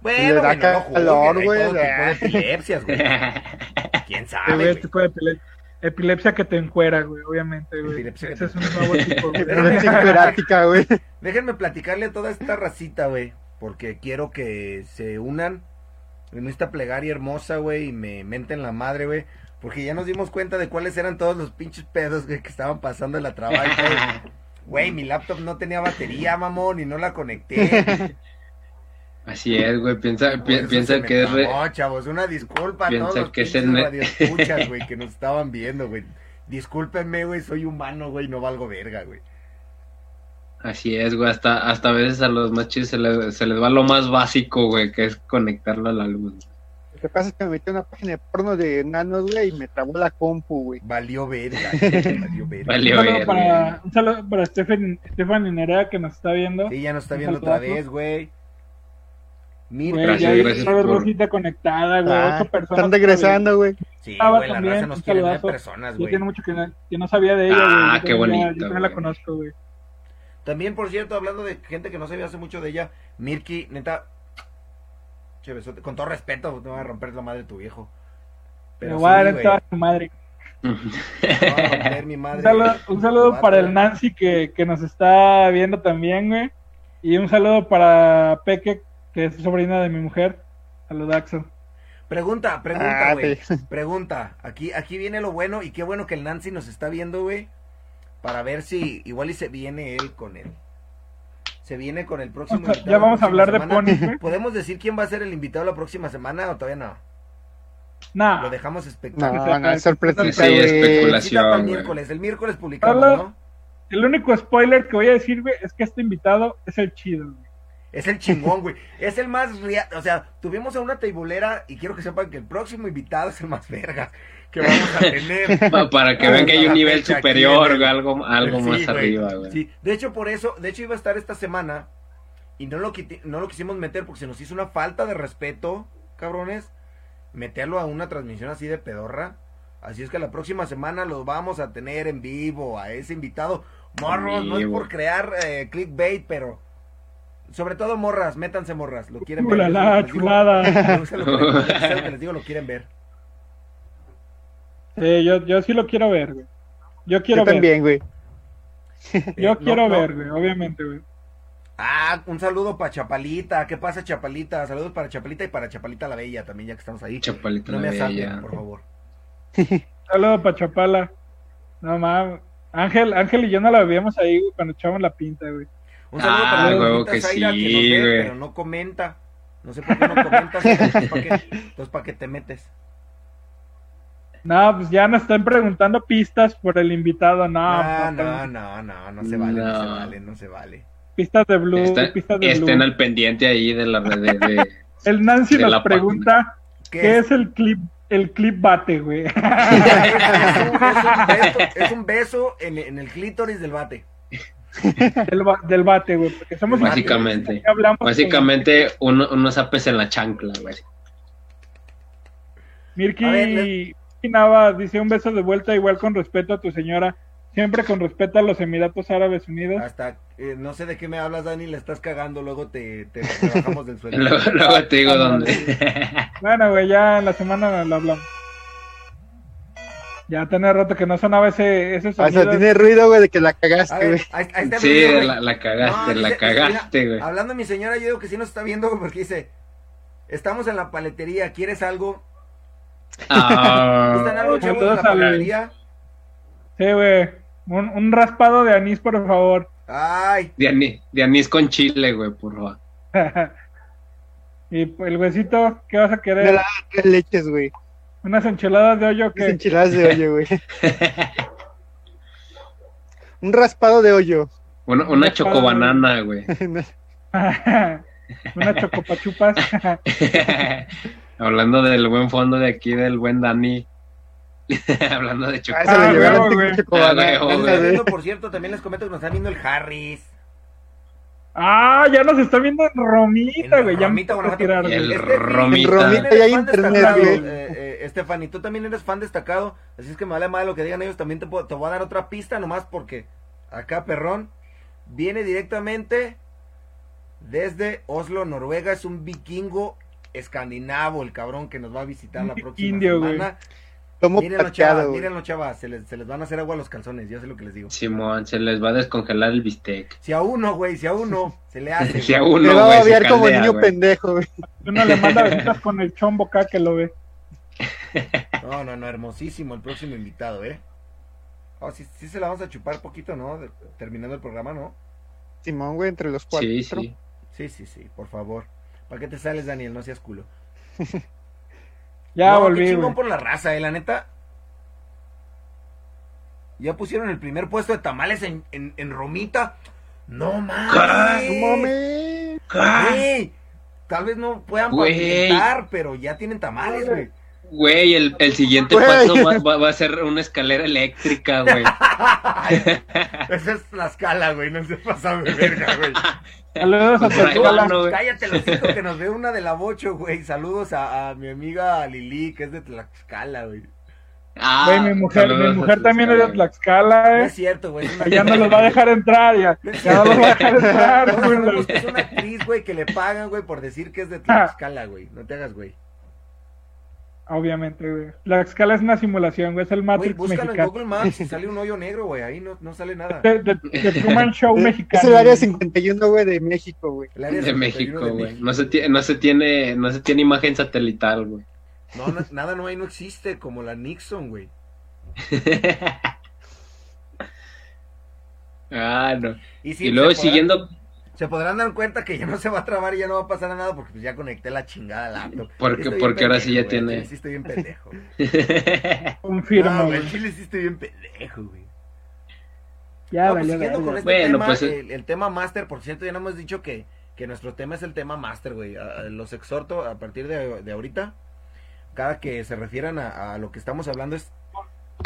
Bueno, Le da no calor, güey. todo tipo de <laughs> epilepsias, güey. <laughs> ¿Quién sabe, güey, güey? tipo de epile- epilepsia que te encuera, güey, obviamente, güey. Epilepsia Ese es un nuevo tipo, <laughs> güey. Epilepsia hiperática, güey. Déjenme platicarle a toda esta racita, güey. Porque quiero que se unan en esta plegaria hermosa, güey. Y me menten la madre, güey. Porque ya nos dimos cuenta de cuáles eran todos los pinches pedos, güey, que estaban pasando en la trabajo. Güey, mi laptop no tenía batería, mamón, y no la conecté. <laughs> Así es, güey. Piensa, pi- piensa que es re- trabó, chavos, una disculpa a Piensa todos los que es el radioescuchas, <laughs> güey, que nos estaban viendo, güey. Discúlpenme, güey, soy humano, güey, no valgo verga, güey. Así es, güey. Hasta, hasta a veces a los más chidos se les, se les va lo más básico, güey, que es conectarlo a la luz. Lo que pasa es que me metí a una página de porno de enanos, güey, y me trabó la compu, güey. Valió verga, güey, <laughs> valió verga. Valió Un saludo para, un saludo para Stephen, Stephanie Nerea que nos está viendo. Sí, ya nos está Un viendo otra vez, güey. Mira, Gracias, ya hay gracias otra por- Rosita conectada, güey. Ah, ocho personas. están regresando, güey. Sí, güey, la también, raza nos quiere ver personas, Yo güey. tiene mucho que no, que no sabía de ella, güey. Ah, Yo qué bonito, Yo también la conozco, güey. También, por cierto, hablando de gente que no sabía hace mucho de ella, Mirki, neta, che, besote, con todo respeto, te voy a romper la madre de tu viejo. Pero Pero voy a dar en toda su madre. a romper mi madre. Un saludo, un saludo Vato. para el Nancy que, que nos está viendo también, güey. Y un saludo para Peque, que es sobrina de mi mujer. Saludaxo. Pregunta, pregunta, Ah, güey. sí. <laughs> Pregunta. Aquí, aquí viene lo bueno y qué bueno que el Nancy nos está viendo, güey. Para ver si igual y se viene él con él. Se viene con el próximo O sea, invitado ya vamos a hablar de semana. güey. ¿Podemos decir quién va a ser el invitado la próxima semana o todavía no? Nah, Lo dejamos No, espectacular. no, es sorpresita, Sí, güey. especulación. El miércoles. El miércoles publicamos, Hola. ¿no? el único spoiler que voy a decir, güey, es que este invitado es el chido, güey. Es el chingón, güey. Es el más real. O sea, tuvimos a una teibulera y quiero que sepan que el próximo invitado es el más verga que vamos a tener. <laughs> Pa- Para que vean que hay un La nivel superior, el- güey, algo, algo Sí, más güey. arriba, güey. Sí, de hecho por eso, de hecho iba a estar esta semana y no lo no lo quisimos meter porque se nos hizo una falta de respeto, cabrones, meterlo a una transmisión así de pedorra. Así es que la próxima semana lo vamos a tener en vivo a ese invitado. Morros, no es por crear eh, clickbait, pero sobre todo morras, métanse morras, lo quieren ver. Les digo. chulada. <laughs> Les- eso es lo que les digo, lo quieren ver. Sí, yo, yo sí lo quiero ver, güey. Yo quiero Yo ver. también, güey. <laughs> Yo Eh, no, quiero no. ver, güey, obviamente, güey. Ah, un saludo para Chapalita. ¿Qué pasa, Chapalita? Saludos para Chapalita y para Chapalita la Bella también, ya que estamos ahí. Chapalita No la me bella. asalten, por favor. <laughs> Saludo para Chapala. No mames. Ángel, Ángel y yo no la veíamos ahí güey, cuando echamos la pinta, güey. Un saludo Ah, para la huevo que Zaira sí, que nos ve, güey. pero no comenta. No sé por qué no comentas. <laughs> entonces, ¿para qué, entonces, ¿para qué te metes? No, pues ya nos están preguntando pistas por el invitado. No, No, no, no, no, no, no se vale, no, se vale, no se vale. pistas de Blue, Está- pistas de estén Blue. al pendiente ahí de la red de, de- <laughs> El Nancy de nos la pregunta ¿Qué, qué es? es el clip el clip bate, güey. <laughs> Es, un, es un beso, es un beso en, en el clítoris del bate. del, ba- del bate, güey. Porque somos Básicamente. hablamos Básicamente, uno, unos apes en la chancla, güey. con- A ver, Mirki Nava dice un beso de vuelta, igual con respeto a tu señora. Siempre con respeto a los Emiratos Árabes Unidos. Hasta, eh, no sé de qué me hablas, Dani, le estás cagando, luego te, te, te <laughs> bajamos del suelo. Luego, luego te digo dónde. Bueno, güey, ya en la semana lo hablamos. Ya tenía rato que no sonaba ese, ese Hasta sonido. tiene ruido, güey, de que la A cagaste, güey. Sí, la, la cagaste, No, la dice- cagaste, güey. Hablando de mi señora, yo digo que sí nos está viendo porque dice, estamos en la paletería, ¿quieres algo? ¿Gustan Ah, algo, chavos, de la paletería? Sí, güey. Un, un raspado de anís, por favor. Ay, de, anís, de anís con chile, güey, por favor. <laughs> y el huesito, ¿qué vas a De querer? las tres leches, güey. Unas enchiladas de hoyo Unas que enchiladas de hoyo, güey. <laughs> Un raspado de hoyo. Una, una chocobanana, güey. <laughs> unas chocopachupas. Hablando del buen fondo de aquí, del buen Dani. <laughs> Hablando de Ah, chocolate. se Ah, güey. Ah, huevo, nos güey. están viendo, por cierto, también les comento que nos están viendo el Harris. ah, ya nos está viendo en Romita, güey. Ya me Guanajuato. tirar, El. Estefi, Romita. tú también Romita, ya hay internet, güey. eh, eh, Estefani, tú también eres fan destacado, así es que me vale mal lo que digan ellos, también te, puedo- te voy a dar otra pista nomás porque acá Perrón viene directamente desde Oslo, Noruega, es un vikingo escandinavo el cabrón que nos va a visitar la <laughs> próxima indio, semana. Tomo Mírenlo plateado, chavas, güey. mírenlo chavas, se les, se les van a hacer agua a los calzones, ya sé lo que les digo. Simón, se les va a descongelar el bistec. Si a uno, güey, si a uno se le hace. <laughs> Si a güey. uno, va a odiar como niño pendejo, güey. Uno le manda <laughs> besitos con el chombo acá que lo ve. No, no, no, hermosísimo el próximo invitado, ¿eh? Oh, sí, sí se la vamos a chupar poquito, ¿no? De- terminando el programa, ¿no? Simón, güey, entre los cuatro. Sí, sí. Sí, sí, sí, por favor. ¿Para qué te sales, Daniel? No seas culo. <laughs> Ya no, qué volví, chingón güey. por la raza, eh, la neta. Ya pusieron el primer puesto de tamales en, en, en Romita. No mames. No mames. Tal vez no puedan pavimentar, pero ya tienen tamales, güey. Güey, el, el siguiente Güey. paso va, va- va a ser una escalera eléctrica, güey. <laughs> Esa es la escala, güey. No se pasa de verga, güey. <laughs> Saludos a ahí Tlaxcala. Cállate los hijos que nos ve una de la bocho, güey. Saludos a, a mi amiga Lili, que es de Tlaxcala, güey. Ah, Güey, mi mujer, mi mujer también es de Tlaxcala, No eh. es cierto, güey. es una- Ya no los va a dejar entrar, ya. Ya no los va a dejar entrar, güey. es una actriz, güey, que le pagan, güey, por decir que es de <laughs> Tlaxcala, güey. No te hagas, güey. Obviamente, güey. Tlaxcala es una simulación, güey. Es el Güey, Matrix búscalo en mexicano. Google Maps y sale un hoyo negro, güey. Ahí no, no sale nada. De, de, de Truman Show Es mexicano. el área güey. 51, güey, de México, güey. El área De 51 México, güey. México. No se, tiene, no, se tiene, no se tiene imagen satelital, güey. No, no, nada no hay, no existe, como la Nixon, güey. <laughs> ah, no. Y, luego siguiendo, Se podrán dar cuenta que ya no se va a trabar y ya no va a pasar nada porque pues ya conecté la chingada al laptop. Porque- estoy porque ahora sí ya güey, tiene- Sí, estoy bien pendejo. <laughs> Confirmo, No, güey. Chile sí estoy bien pendejo, güey. Ya, No, pues, valió, con este Bueno, tema, pues, el, el tema máster, por cierto, ya no hemos dicho que, que nuestro tema es el tema máster, güey. Los exhorto a partir de, de ahorita, cada que se refieran a, a lo que estamos hablando es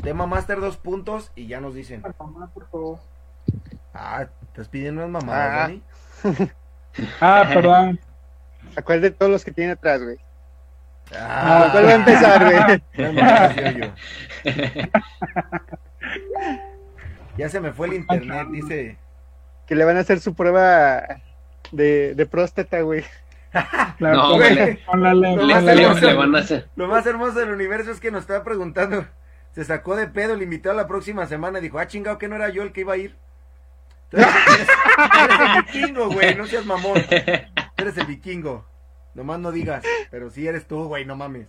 tema máster dos puntos y ya nos dicen, Mamá, por favor. Ah, estás pidiendo unas mamadas, Ah. Dani? <laughs> Ah, perdón. <laughs> Acuérdate de todos los que tiene atrás, güey. Ah, ¿Cuál va a empezar, güey? <laughs> Ya se me fue el internet, dice. Que le van a hacer su prueba de, de próstata, güey. Claro, No, con, güey. Lo más hermoso del universo es que nos estaba preguntando. Se sacó de pedo, le invitó a la próxima semana y dijo, ah, chingado, que no era yo el que iba a ir. Tú eres, el <laughs> vikingo, güey, no seas mamón. Tú <laughs> eres el vikingo. Nomás no digas, pero sí eres tú, güey, no mames.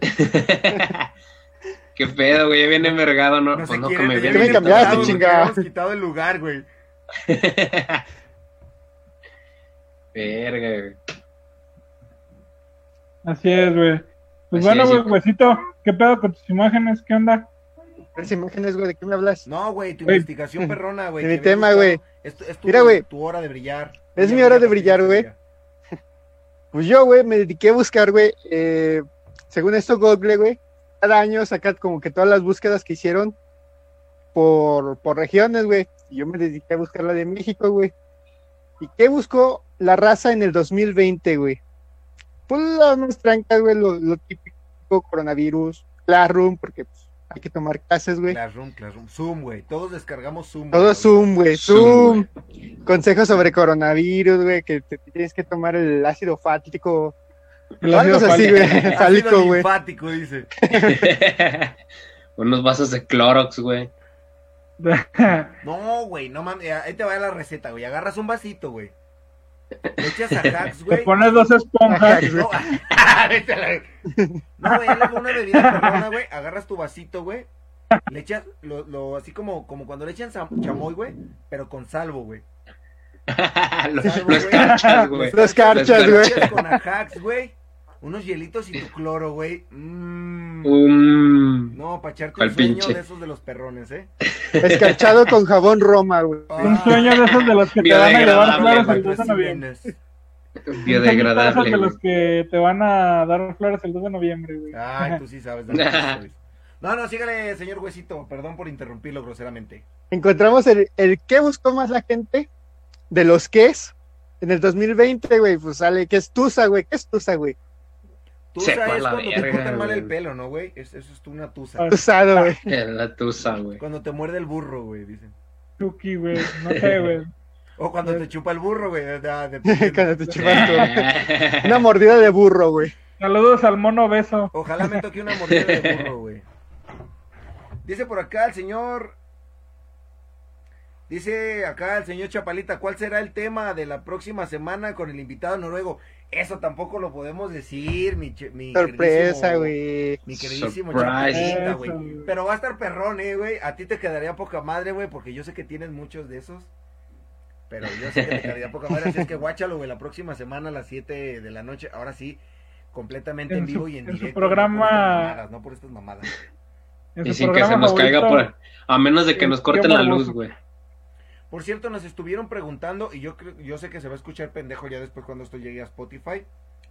<laughs> Qué pedo, güey. Ya viene envergado, ¿no? No pues no, quiere, que me ya viene ¿Qué me viene cambiaste, emputado porque chingada? habíamos quitado el lugar, güey. Verga, güey. Así es, güey. Pues Así bueno, güey, huesito, ¿qué pedo con tus imágenes? ¿Qué onda? Las imágenes, güey, ¿de qué me hablas? No, güey, tu Güey. investigación <laughs> perrona, güey. De mi tema, güey. Es, tu- es tu, Mira, güey. tu hora de brillar. Es mi hora de brillar, güey. Pues yo, güey, me dediqué a buscar, güey, eh, según esto Google, güey, cada año sacan como que todas las búsquedas que hicieron por, por regiones, güey. Y yo me dediqué a buscar la de México, güey. ¿Y qué buscó la raza en el 2020, güey? Pues las más trancas, güey, lo, lo típico, coronavirus, Classroom, porque pues, hay que tomar clases, güey. Classroom, Classroom. Zoom, güey. Todos descargamos Zoom. Todo. Zoom, güey, Zoom, Zoom. Consejos sobre coronavirus, güey, que te tienes que tomar el ácido fático. El ácido así, güey, Ácido fálico, güey. linfático, dice. <laughs> Unos vasos de Clorox, güey. No, güey, no mames. Ahí te va la receta, güey. Agarras un vasito, güey. Le echas a hacks, Te güey. pones dos esponjas. No, no, güey, es una bebida perrona, güey. Agarras tu vasito, güey. Le echas lo, lo así como, como cuando le echan chamoy, güey, pero con salvo, güey. <laughs> los, Salvo, los güey. carchas, güey. Los carchas, Los güey. Echas con ajax, güey. Unos hielitos y tu cloro, güey. Mmm. Um, No, pa' echarte ¿Cuál un sueño pinche? de esos de los perrones, ¿eh? Escarchado con jabón Roma, güey. <laughs> Un sueño de esos de los que te van a llevar flores el 2 de noviembre. Un sueño de biodegradable. esos de los que te van a dar flores el 2 de noviembre, güey. Ay, tú sí sabes. de que. <laughs> No, no, sígale, señor Huesito. Perdón por interrumpirlo groseramente. Encontramos el, el qué buscó más la gente de los qué es. En el 2020, güey, pues sale, ¿qué es Tusa, güey? ¿Qué es Tusa, güey? Tusa Sepa es la cuando te verga, cortan mal el pelo, ¿no, güey? Es- eso es tú una tusa. Ah. Tusado, güey. <laughs> Es la tusa, güey. Cuando te muerde el burro, güey, dicen. Chucky, güey. No sé, güey. O cuando te chupa el burro, güey. <laughs> Cuando te chupas <laughs> tu- Una mordida de burro, güey. Saludos al mono beso. Ojalá me toque una mordida de burro, güey. Dice por acá el señor. Dice acá el señor Chapalita, ¿cuál será el tema de la próxima semana con el invitado noruego? Eso tampoco lo podemos decir, mi, che- mi Sorpresa, güey. Mi queridísimo güey. Pero va a estar perrón, eh, güey. A ti te quedaría poca madre, güey, porque yo sé que tienes muchos de esos. Pero yo sé que te quedaría poca madre, así es que guáchalo, güey, la próxima semana a las 7 de la noche. Ahora sí, completamente en, En vivo su- y en en su directo. programa- No por estas mamadas, no por estas mamadas. En Y sin que se nos caiga por... A menos de que nos corten la luz, güey. Por cierto, nos estuvieron preguntando, y yo creo, yo sé que se va a escuchar pendejo ya después cuando esto llegue a Spotify.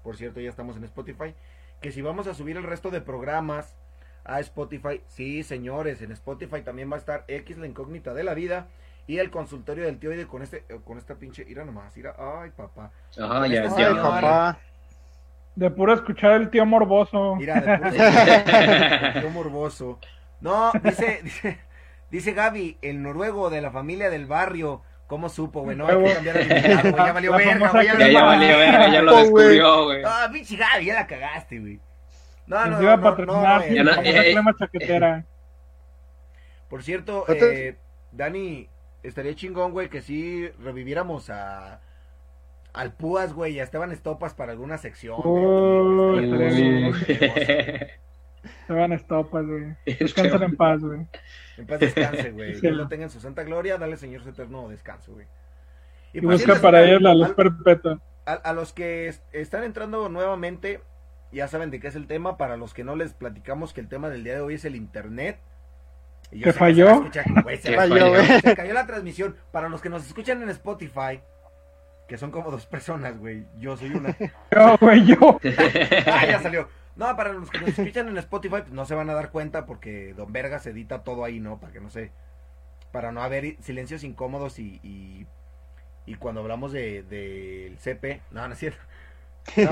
Por cierto, ya estamos en Spotify. Que si vamos a subir el resto de programas a Spotify. Sí, señores, en Spotify también va a estar X, la incógnita de la vida. Y el consultorio del tío con este, eh, con esta pinche, ira nomás, ira, ay papá. Ajá, ya, Ay, Ay, papá. De puro escuchar el tío morboso. Mira, de puro Qué morboso. <laughs> No, dice, dice, dice Gaby, el noruego de la familia del barrio. ¿Cómo supo, güey? No, hay que cambiar el invitado, güey. Ya valió <laughs> verga, güey. Ya, Ya, valió verga, ya lo descubrió, güey. Ah, pinche Gaby, ya la cagaste, güey. No, Nos no, iba a no, no, patrocinar no, eh. No- famosa eh, crema chaquetera. Por cierto, eh, Dani, estaría chingón, güey, que sí reviviéramos a al Púas, güey, y a Esteban Estopas para alguna sección. Oh, güey. estaría Estaría bien. hermoso. Se van estopas, güey. <laughs> Descansen en paz, güey. En paz descanse, güey. <laughs> Sí. Que lo tenga en su santa gloria, dale Señor su eterno descanso, güey. Y por busca para ellos la luz a- perpetua. a, a los que est- están entrando nuevamente, ya saben de qué es el tema. Para los que no les platicamos que el tema del día de hoy es el internet. Y yo ¿Te falló? se va a escuchar, güey, se falló, güey. Se cayó la transmisión. Para los que nos escuchan en Spotify, que son como dos personas, güey. Yo soy una. <laughs> Yo, güey, yo. ah, ya salió. No, para los que nos escuchan en Spotify, pues no se van a dar cuenta porque Don Vergas edita todo ahí, ¿no? Para que no se. Para no haber silencios incómodos y. y, y cuando hablamos de del CP. No, no es cierto. No.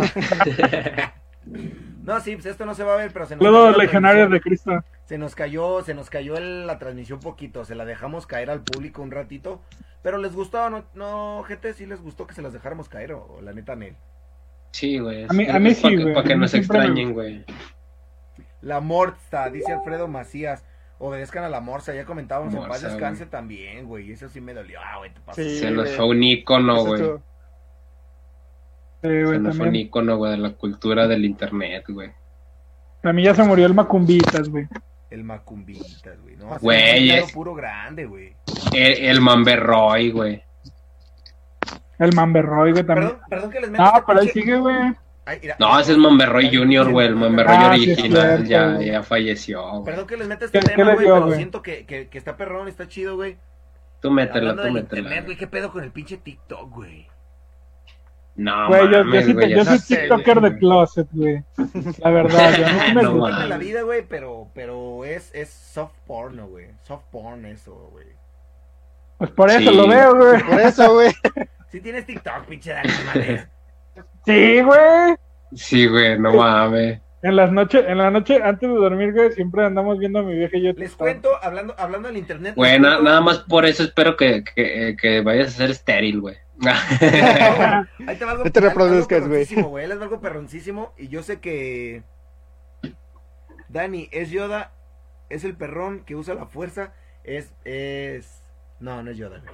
No, sí, pues esto no se va a ver, pero se nos la legionarios de. Cristo. Se nos cayó, se nos cayó el- la transmisión poquito, se la dejamos caer al público un ratito, pero les gustó, no, no, gente, sí les gustó que se las dejáramos caer o, o la neta Nel. Sí, güey. A mí- a mí Es pa' sí, que- güey. Para que A mí nos extrañen, güey. La Morsta, dice Alfredo Macías. Obedezcan a la Morsa, ya comentábamos en paz descanse también, güey. Eso sí me dolió, ah, güey, te pasó. Sí, Se nos fue un ícono, güey. Sí, Se nos fue un ícono, güey, de la cultura del internet, güey. También ya se murió el Macumbitas, güey. El Macumbitas, güey. No, Güey, es es- puro grande, güey. El, el Mamberroy, güey. El Mamberroy, güey, también. Perdón, perdón que les meta No, este pero ahí sigue, güey. Ay. No, ese es Mamberroy Ay, Junior, güey. El sí, Mamberroy Ah, original cierto, ya, ya falleció, güey. Perdón que les meta este ¿Qué- qué tema, güey, pero siento que, que, que está perrón, está chido, güey. Tú métela, Hablando tú métela. güey, ¿qué pedo con el pinche TikTok, güey? No, Güey, yo, yo soy sé, TikToker de closet, güey. La verdad, yo no <laughs> me No, gusta. La vida, güey, pero, pero es, es soft porno, güey. Soft porn eso, güey. Pues por eso Sí. lo veo, güey. Por eso, güey. <laughs> Si tienes TikTok, pinche Dani. <laughs> Sí, güey. Sí, güey, no mames. En las noches, en la noche antes de dormir, güey, siempre andamos viendo a mi vieja y yo. Les cuento, hablando, hablando del internet. Güey, na- cuento- nada más por eso espero que, que, que vayas a ser estéril, güey. <laughs> Ahí te va algo, No te algo reproduzcas, güey. perroncísimo, güey. Él es algo perroncísimo. Y yo sé que. Dani, es Yoda. Es el perrón que usa la fuerza. Es. es... No, no es Yoda, güey.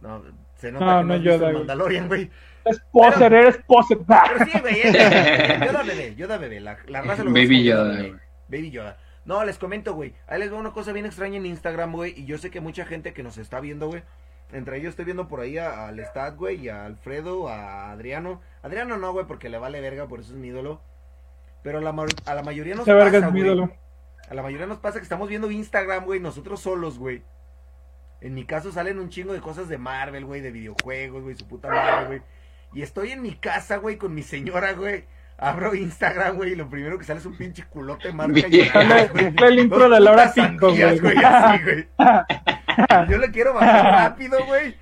No, se nota No, que no no Yoda, el güey. Mandalorian, güey. Es poser, eres poser. Pero sí, güey. es- Yoda bebé, Yoda bebé. La, la raza lo Baby Yoda, bebé. güey. Baby Yoda. No, les comento, güey. Ahí les veo una cosa bien extraña en Instagram, güey. Y yo sé que mucha gente que nos está viendo, güey. Entre ellos estoy viendo por ahí al Stat, güey, y a Alfredo, a Adriano. Adriano no, güey, porque le vale verga, por eso es mi ídolo. Pero a la, ma- a la mayoría nos verga pasa, es mi güey. ídolo. A la mayoría nos pasa que estamos viendo Instagram, güey, nosotros solos, güey. En mi caso salen un chingo de cosas de Marvel, güey, de videojuegos, güey, su puta madre, güey. Y estoy en mi casa, güey, con mi señora, güey. Abro Instagram, güey, y lo primero que sale es un pinche culote marca sale el intro de la hora putas pico, sandías, güey. así, güey. <laughs> Yo le quiero bajar rápido, güey.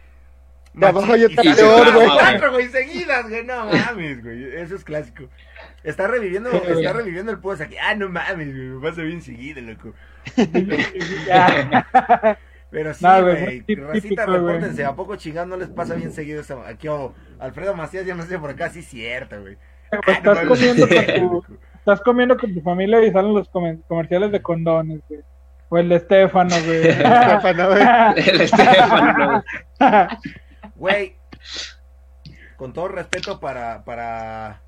De abajo yo Y las güey. Cuatro, güey, seguidas, güey, no mames, güey. Eso es clásico. Está reviviendo, está reviviendo el post aquí. Ah, no mames, güey, me pasa bien seguido, loco. <laughs> <laughs> Pero sí, güey, Racita, repórtense. ¿A poco chingando no les pasa bien seguido eso? Aquí, oh, Alfredo Macías, ya no sé por acá, sí, cierto, güey. Pues Ah, no estás, comiendo con tu, <laughs> estás comiendo con tu familia y salen los comerciales de condones, güey. O el de Estefano, güey. <laughs> Estefano, güey. El Estefano, güey. <laughs> Güey, con todo respeto para, para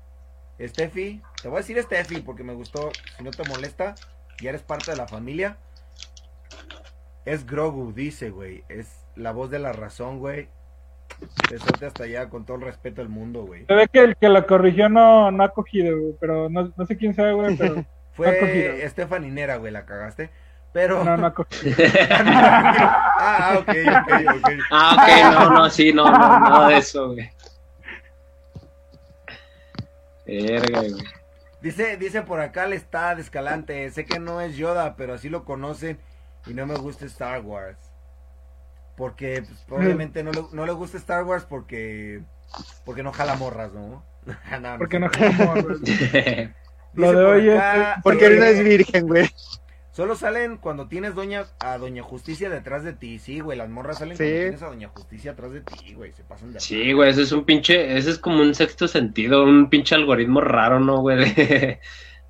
Steffi, te voy a decir Steffi porque me gustó, si no te molesta, ya eres parte de la familia. Es Grogu, dice, güey. Es la voz de la razón, güey. Besote hasta allá con todo el respeto del mundo, güey. Se ve que el que lo corrigió no, no ha cogido, güey. Pero no, no sé quién sabe, güey. Pero <laughs> Fue cogido. Stephanie Nera, güey, la cagaste. Pero. no, no ha cogido. <laughs> ah, ok, ok, ok. Ah, ok, no, no, sí, no, no, nada de eso, güey. Verga, güey. Dice, dice por acá le está de Escalante. Sé que no es Yoda, pero así lo conocen. Y no me gusta Star Wars. Porque, pues, obviamente, no le, no le gusta Star Wars porque. Porque no jala morras, ¿no? <laughs> No, no Porque no güey. <laughs> Dice Lo de por hoy es- Porque eh, no es virgen, güey. Solo salen cuando tienes doña a Doña Justicia detrás de ti. Sí, güey, las morras salen Sí. cuando tienes a Doña Justicia atrás de ti, güey. Se pasan de Sí, güey, ese es un pinche, ese es como un sexto sentido, un pinche algoritmo raro, ¿no, güey? <laughs> De,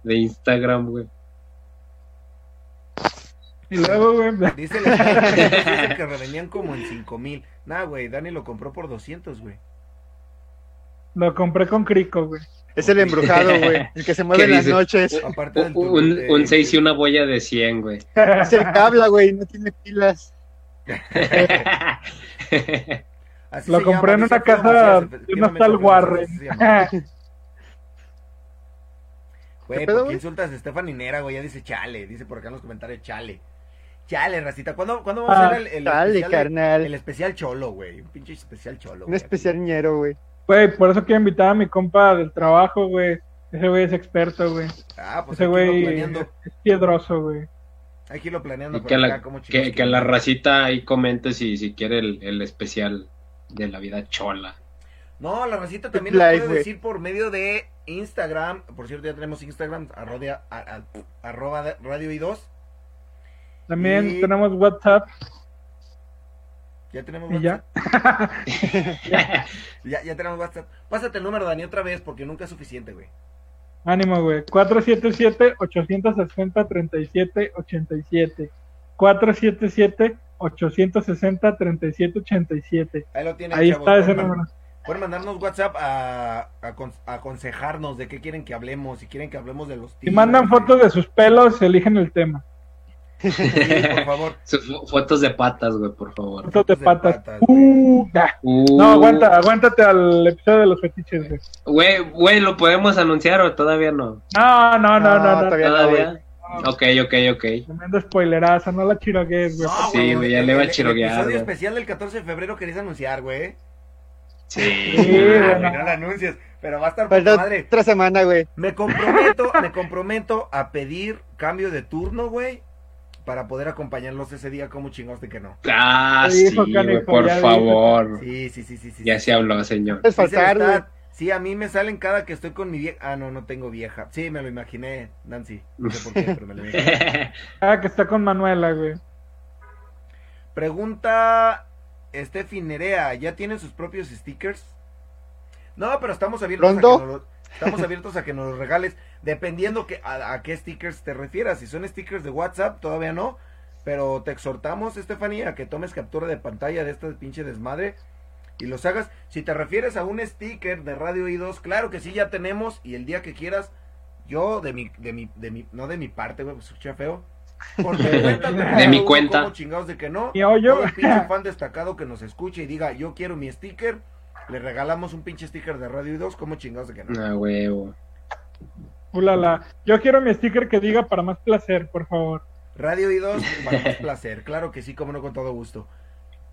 de Instagram, güey. Y luego, güey. Dice, el dice <laughs> que revendían como en 5 mil. Nah, güey, Dani lo compró por 200, güey. Lo compré con Crico, güey. Es el embrujado, güey. El que se mueve ¿Qué en las noches. Aparte del Un, un, eh, un 6 y una boya de 100, güey. Es el que habla, güey. No tiene pilas. así Lo compré en una casa de efectivamente, un hostal Alfredo Warren. <laughs> Güey, ¿Qué ¿por qué insultas a Estefan Nera, güey? Ya dice chale, dice por acá en los comentarios chale. Chale, racita. ¿Cuándo, ¿cuándo vamos a Ah, hacer el, el Dale, especial, de- carnal. el especial cholo, güey? Un pinche especial cholo. Un especial ñero, güey. Güey, por eso quiero invitar a mi compa del trabajo, güey. Ese güey es experto, güey. Ah, pues Ese güey es piedroso, güey. Hay que irlo planeando Y por que acá, la, cómo que, que la racita ahí comente si, si quiere el, el especial de la vida chola. No, la racita también lo puede decir por medio de Instagram. Por cierto, ya tenemos Instagram, arroba, a- a- arroba de- radio y 2. También Y- tenemos WhatsApp Ya tenemos y ya. WhatsApp. <laughs> Ya, ya tenemos WhatsApp. Pásate el número, Dani, otra vez, porque nunca es suficiente, güey. Ánimo, güey. 477-860-3787. 477-860-3787. Ahí lo tienen, Ahí chavos. está ese man- número. Pueden mandarnos WhatsApp a, a acon- a aconsejarnos de qué quieren que hablemos. Si quieren que hablemos de los Si tigres, mandan fotos de sus pelos, eligen el tema. Por favor. <laughs> Sus fo- fotos de patas, güey, por favor. Fotos de de patas. patas, Uh. Uh, No, aguanta, aguántate al episodio de los fetiches, güey. Güey, güey, ¿lo podemos anunciar o todavía no? No, no, no, no, no. todavía no. ¿Todavía? Ok, ok, ok. Tremendo spoilerazo, no la chirogues, güey. No, Sí, güey, ya le va a el- el chiroguear, episodio especial del 14 de febrero queréis anunciar, güey. Sí. Sí, bueno. no la anuncies, pero va a estar Falta madre. otra semana, güey. Me comprometo, me comprometo a pedir cambio de turno, güey, para poder acompañarlos ese día como chingados de que no. Ah, Sí, por favor. Sí, sí, sí, sí, sí. Ya sí. se habló, señor. El faltar, Sí, a mí me salen cada que estoy con mi vieja. Ah, no, no tengo vieja. Sí, me lo imaginé, Nancy. No sé por qué, pero me lo imaginé. <laughs> Ah, que está con Manuela, güey. Pregunta Steffi Nerea, ¿ya tienen sus propios stickers? No, pero estamos abiertos a que ¿Pronto? nos lo- estamos abiertos a que nos los regales, dependiendo que, a, a qué stickers te refieras. Si son stickers de WhatsApp, todavía no. Pero te exhortamos, Estefanía, a que tomes captura de pantalla de este pinche desmadre y los hagas. Si te refieres a un sticker de Radio I2, claro que sí, ya tenemos. Y el día que quieras, yo de mi, de mi, de mi, no de mi parte, güey, pues escucha feo. Por <laughs> mi cuenta, De mi cuenta. como chingados de que no. Y hoyo. Todo pinche fan destacado que nos escuche y diga, yo quiero mi sticker, le regalamos un pinche sticker de Radio 2, como chingados de que no. Ah, huevo. Ulala. Yo quiero mi sticker que diga para más placer, por favor. Radio y 2, para más placer, claro que sí, como no, con todo gusto.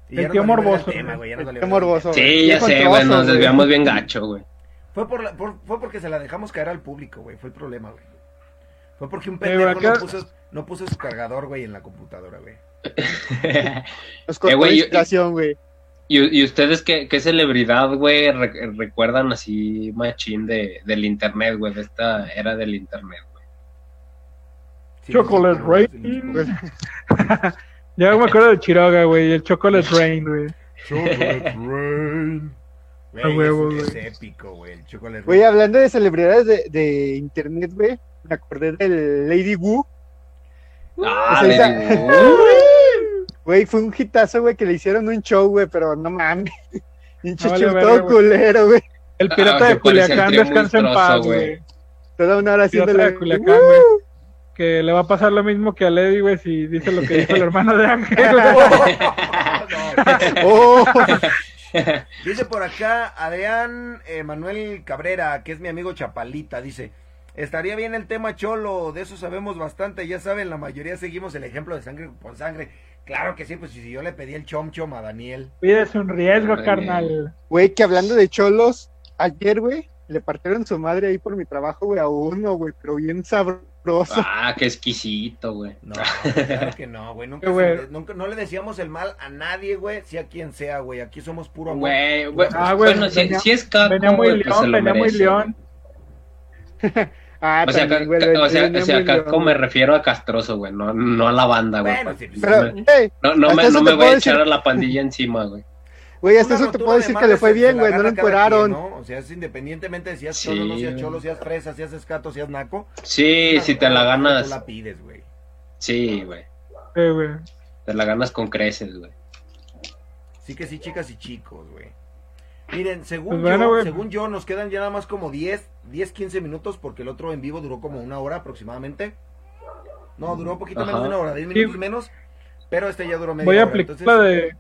Y El tío morboso, el tema, güey. ya el morboso. Sí, ya sé, güey, nos desviamos bien gacho, güey. Fue, por la- por- fue porque se la dejamos caer al público, güey, fue el problema, güey. Fue porque un Eh, pendejo güey, no puso, no puso su cargador, güey, en la computadora, güey. Nos <laughs> costó Eh, güey, güey. ¿Y, y ustedes qué, qué celebridad, güey, re- recuerdan así machín de, del internet, güey, de esta era del internet, güey? Sí, Chocolate sí, Rain. Pues, <laughs> Ya me acuerdo de Chiroga, güey. El Chocolate <laughs> Rain, güey. Chocolate <laughs> Rain. A huevo, Güey, es, güey. es épico, güey, el Chocolate Güey, Rain. hablando de celebridades de, de internet, güey, me acordé del Lady Wu. Ah, Pues Lady Wu. Güey, fue un hitazo, güey, que le hicieron un show, güey, pero no mames. <laughs> Pinche No vale todo culero, güey. El Ah, pirata que de Culiacán descansa en paz, güey. Toda una hora Pirata haciéndole. de Culiacán, güey. Que le va a pasar lo mismo que a Lady, güey, si dice lo que dijo el hermano de Ángel. <laughs> güey. <laughs> ¡Oh! Dice por acá Adrián eh, Manuel Cabrera, que es mi amigo Chapalita, dice, estaría bien el tema cholo, de eso sabemos bastante, ya saben, la mayoría seguimos el ejemplo de sangre por sangre. Claro que sí, pues si yo le pedí el chom chom a Daniel. Pides un riesgo, carnal. Güey, que hablando de cholos, ayer, güey, le partieron su madre ahí por mi trabajo, güey, a uno, güey, pero bien sabroso. Ah, qué exquisito, güey. No, claro que no, güey, nunca, se- nunca- no le decíamos el mal a nadie, güey, sea quien sea, güey, aquí somos puro amor. Güey, güey, Ah, güey, bueno, si, venía- si es Caco, venía muy pues león, venía muy león. <laughs> Ah, O sea, también, güey, o sea, o sea, me refiero a Castroso, güey, no, no a la banda, güey. Bueno, porque sí, Pero, me- güey, no, no me, no me voy a decir- echar a la pandilla encima, güey. güey, hasta eso te puedo de decir que le fue bien, güey, la no lo encueraron. quien, ¿no? O sea, es independientemente de si Sí, cholo, no seas güey. cholo, seas fresa, seas escato, seas naco. Sí, si te la Tú ganas, la pides, güey. sí, güey. Eh, güey. Te la ganas con creces, güey. Sí que sí, chicas y chicos, güey. Miren, según Pues bueno, yo, según yo, nos quedan ya nada más como 10, 10, 15 minutos porque el otro en vivo duró como una hora aproximadamente. No, duró un poquito Ajá. menos de una hora, 10 Sí. minutos menos. Pero este ya duró media Voy a hora. aplicar Entonces, la de.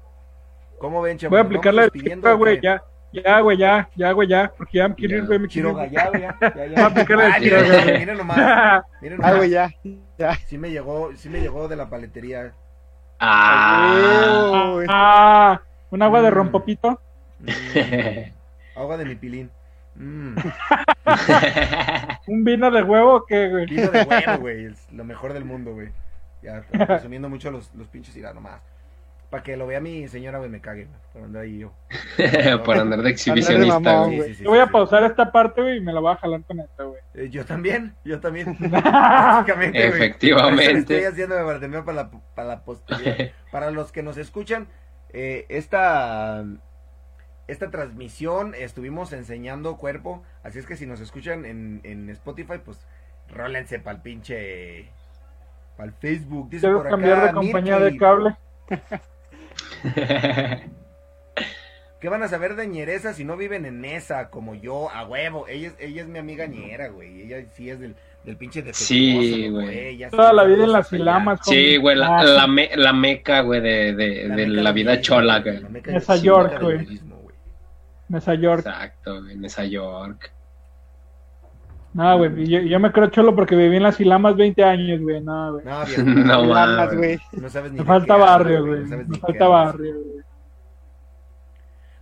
¿cómo ven, chavos? Voy a ¿Nos aplicar la de güey. Ya, ya, güey, ya, ya, güey, ya. Porque ya me quiero ir, Ya. güey. Me quiero ir. ya, güey, ya, ya, <laughs> Voy a ya. aplicar la de Ah, miren, miren nomás, miren Ah, nomás. güey, ya. Ya. Sí me llegó, sí me llegó de la paletería. Ah. Güey. Ah, un agua de Mm. rompopito. Mm, agua de mi pilín. Mm, <laughs> Un vino de huevo que, güey. vino de huevo, güey. Es lo mejor del mundo, güey. Ya, <laughs> resumiendo mucho los, los pinches irá nomás. Para que lo vea mi señora, güey, me cague, güey. Por andar ahí yo. <laughs> Por andar de exhibicionista, mamón, güey. Yo voy a pausar esta parte, güey, y me la voy a jalar con esta, güey. Eh, yo también, yo también. Básicamente, güey. Efectivamente. Estoy haciendo de Bartemeo para la, para la posteridad. Para los que nos escuchan, eh, esta, esta transmisión estuvimos enseñando cuerpo. Así es que si nos escuchan en, en Spotify, pues rólense para el pinche. Para el Facebook. Dice ¿Quieres por cambiar de compañía Mirky, de cable? <laughs> ¿Qué van a saber de ñereza si no viven en esa como yo? A huevo. Ella es, ella es mi amiga ñera, güey. Ella sí es del, del pinche defectuoso. Sí, güey. Sí Toda la de vida en las allá. ilamas. Sí, güey, la, Ah, la, me- la meca, güey, de, de, La de meca la vida chola, güey, Esa York, güey. Nueva York. Exacto, en esa York. No, güey, yo, yo me creo cholo porque viví en las ilamas 20 años, güey. No, güey. No, <laughs> viejo, No pues, güey. no sabes ni Me falta barrio, güey. no Me falta barrio, güey.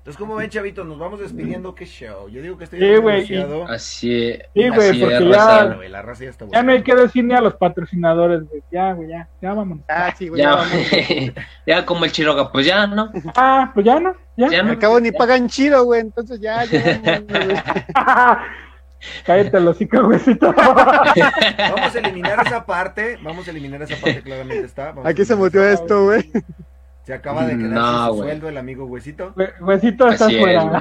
Entonces, ¿cómo ven, chavitos? Nos vamos despidiendo. ¿Qué show? Yo digo que estoy Sí, güey. Así, Sí, güey, así porque es, ya- la raza ya está Ya no hay que decir ni a los patrocinadores, güey. Ya, güey, ya. Ya vámonos. Ah, sí, güey. Ya, ya vamos. <laughs> ya como el Chiroga, pues ya, ¿no? Ah, pues ya no. Ya. Ya no. Al cabo ni pagan chido, güey. Entonces ya, ya <laughs> güey. <laughs> Cállate, los hocico, güeycito. Vamos a eliminar esa parte. Vamos a eliminar esa parte, claramente está. Vamos Aquí se esa esto, güey. Se acaba de quedar No, sin su güey. sueldo el amigo Huesito. Hue- Huesito está Así es, fuera. güey.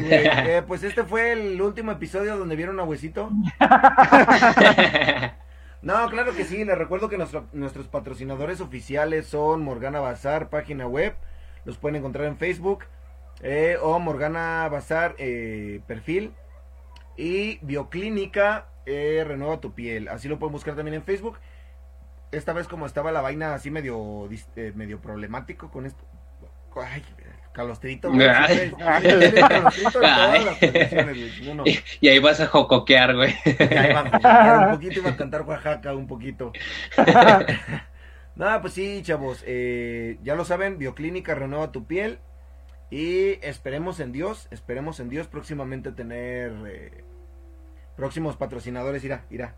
Sí, güey. Eh, pues este fue el último episodio donde vieron a Huesito. <laughs> No, claro que sí. Les recuerdo que nuestro- nuestros patrocinadores oficiales son Morgana Bazar, página web. Los pueden encontrar en Facebook. eh, o Morgana Bazar, eh, perfil. Y Bioclínica, eh, Renueva tu piel. Así lo pueden buscar también en Facebook. Esta vez como estaba la vaina así medio, eh, medio problemático con esto. Ay, calostrito. güey. Ay. Calostrito en todas las transmisiones, güey. No, no. y ahí vas a jocoquear, güey. Ya iba a un poquito, iba a <laughs> cantar Oaxaca un poquito. <laughs> Nada, pues sí, chavos. eh, ya lo saben, Bioclínica renueva tu piel. Y esperemos en Dios, esperemos en Dios próximamente tener eh, próximos patrocinadores. Irá, irá,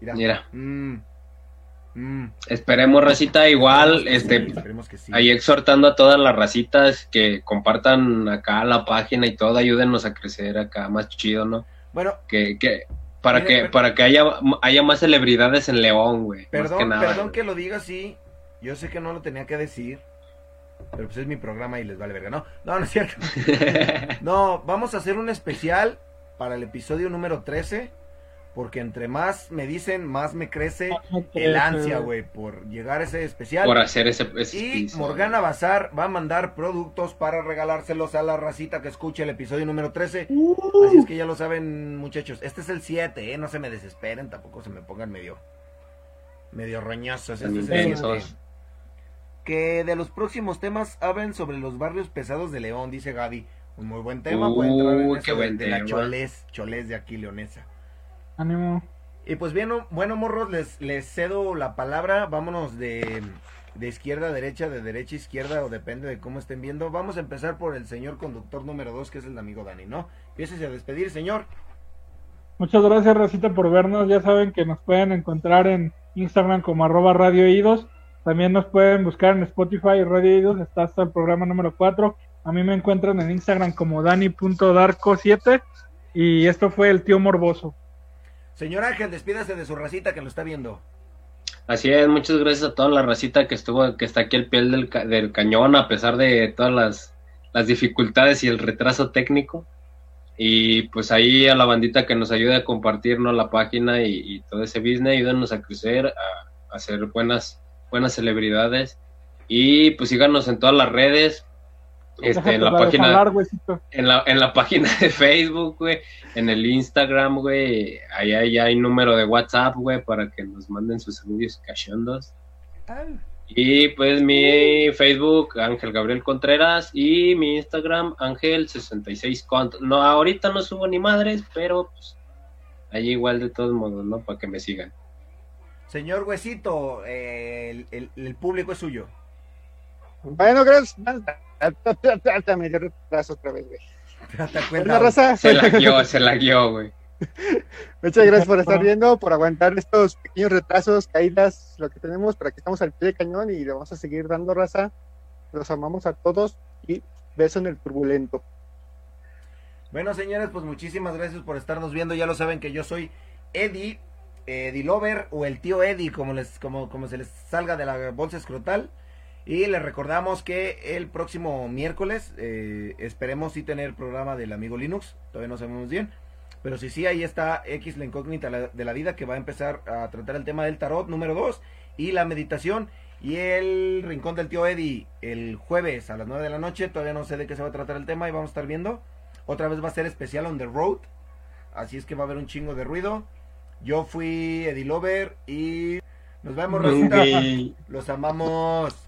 irá. Mira. Mm, mm. Esperemos, racita, igual, este, que sí. ahí exhortando a todas las racitas que compartan acá la página y todo, ayúdennos a crecer acá más chido, ¿no? Bueno, Que, que, para que, para que haya, haya más celebridades en León, güey. más que Perdón, nada, perdón güey. que lo diga así. Yo sé que no lo tenía que decir. Pero pues es mi programa y les vale verga. No, no, no es cierto. <laughs> No, vamos a hacer un especial para el episodio número 13. Porque entre más me dicen, más me crece el ansia, güey, por llegar a ese especial. Por hacer ese, ese Y. Morgana Bazar va a mandar productos para regalárselos a la racita que escuche el episodio número 13. Así es que ya lo saben, muchachos. Este es el 7, ¿eh? No se me desesperen, tampoco se me pongan medio. medio roñosos. Este es el Intensos. 7. Que de los próximos temas hablen sobre los barrios pesados de León, dice Gaby. Un muy buen tema. puede entrar en qué de- buen de, la tema. Cholés, Cholés de aquí, leonesa. Ánimo. Y pues bien, bueno, morros, les, les cedo la palabra. Vámonos de, de izquierda a derecha, de derecha a izquierda, o depende de cómo estén viendo. Vamos a empezar por el señor conductor número 2, que es el amigo Dani, ¿no? Empiece a despedir, señor. Muchas gracias, Racita, por vernos. Ya saben que nos pueden encontrar en Instagram como arroba Radio Idos. También nos pueden buscar en Spotify Radio Idos. Está hasta el programa número 4. A mí me encuentran en Instagram como dani.darko7. Y esto fue el tío Morboso. Señor Ángel, despídase de su racita que lo está viendo. Así es, muchas gracias a toda la racita que estuvo, que está aquí al pie del, del cañón, a pesar de todas las, dificultades y el retraso técnico. Y pues ahí a la bandita que nos ayude a compartirnos la página y, todo ese business, ayúdenos a crecer, a, a hacer buenas, buenas celebridades. Y pues síganos en todas las redes, este, en la página, en la, en la <laughs> página de Facebook, güey, en el Instagram, güey, ahí hay, hay número de WhatsApp, güey, para que nos manden sus audios cachondos. Y pues mi Facebook, Ángel Gabriel Contreras, y mi Instagram, Ángel66 Cont. No, ahorita no subo ni madres, pero pues ahí igual de todos modos, ¿no? Para que me sigan. Señor Huesito, eh, el, el- el público es suyo. Bueno, gracias. Me dio retraso otra vez, güey. ¿Te Bueno, raza, Se la <laughs> guió, se la guió, güey. muchas gracias por estar viendo, por aguantar estos pequeños retrasos, caídas, lo que tenemos, para que estamos al pie de cañón y le vamos a seguir dando raza. Los amamos a todos y beso en el turbulento. Bueno, señores, pues muchísimas gracias por estarnos viendo. Ya lo saben que yo soy Eddie, eh, Eddie Lover o el tío Eddie, como, les, como, como se les salga de la bolsa escrotal. Y les recordamos que el próximo miércoles eh, esperemos sí tener programa del amigo Linux. Todavía no sabemos bien. Pero sí, sí, ahí está X la incógnita de la vida que va a empezar a tratar el tema del tarot número 2 y la meditación. Y el rincón del tío Eddie el jueves a las 9 de la noche. Todavía no sé de qué se va a tratar el tema y vamos a estar viendo. Otra vez va a ser especial on the road. Así es que va a haber un chingo de ruido. Yo fui Eddie Lover y nos vemos, Rosita. Los amamos.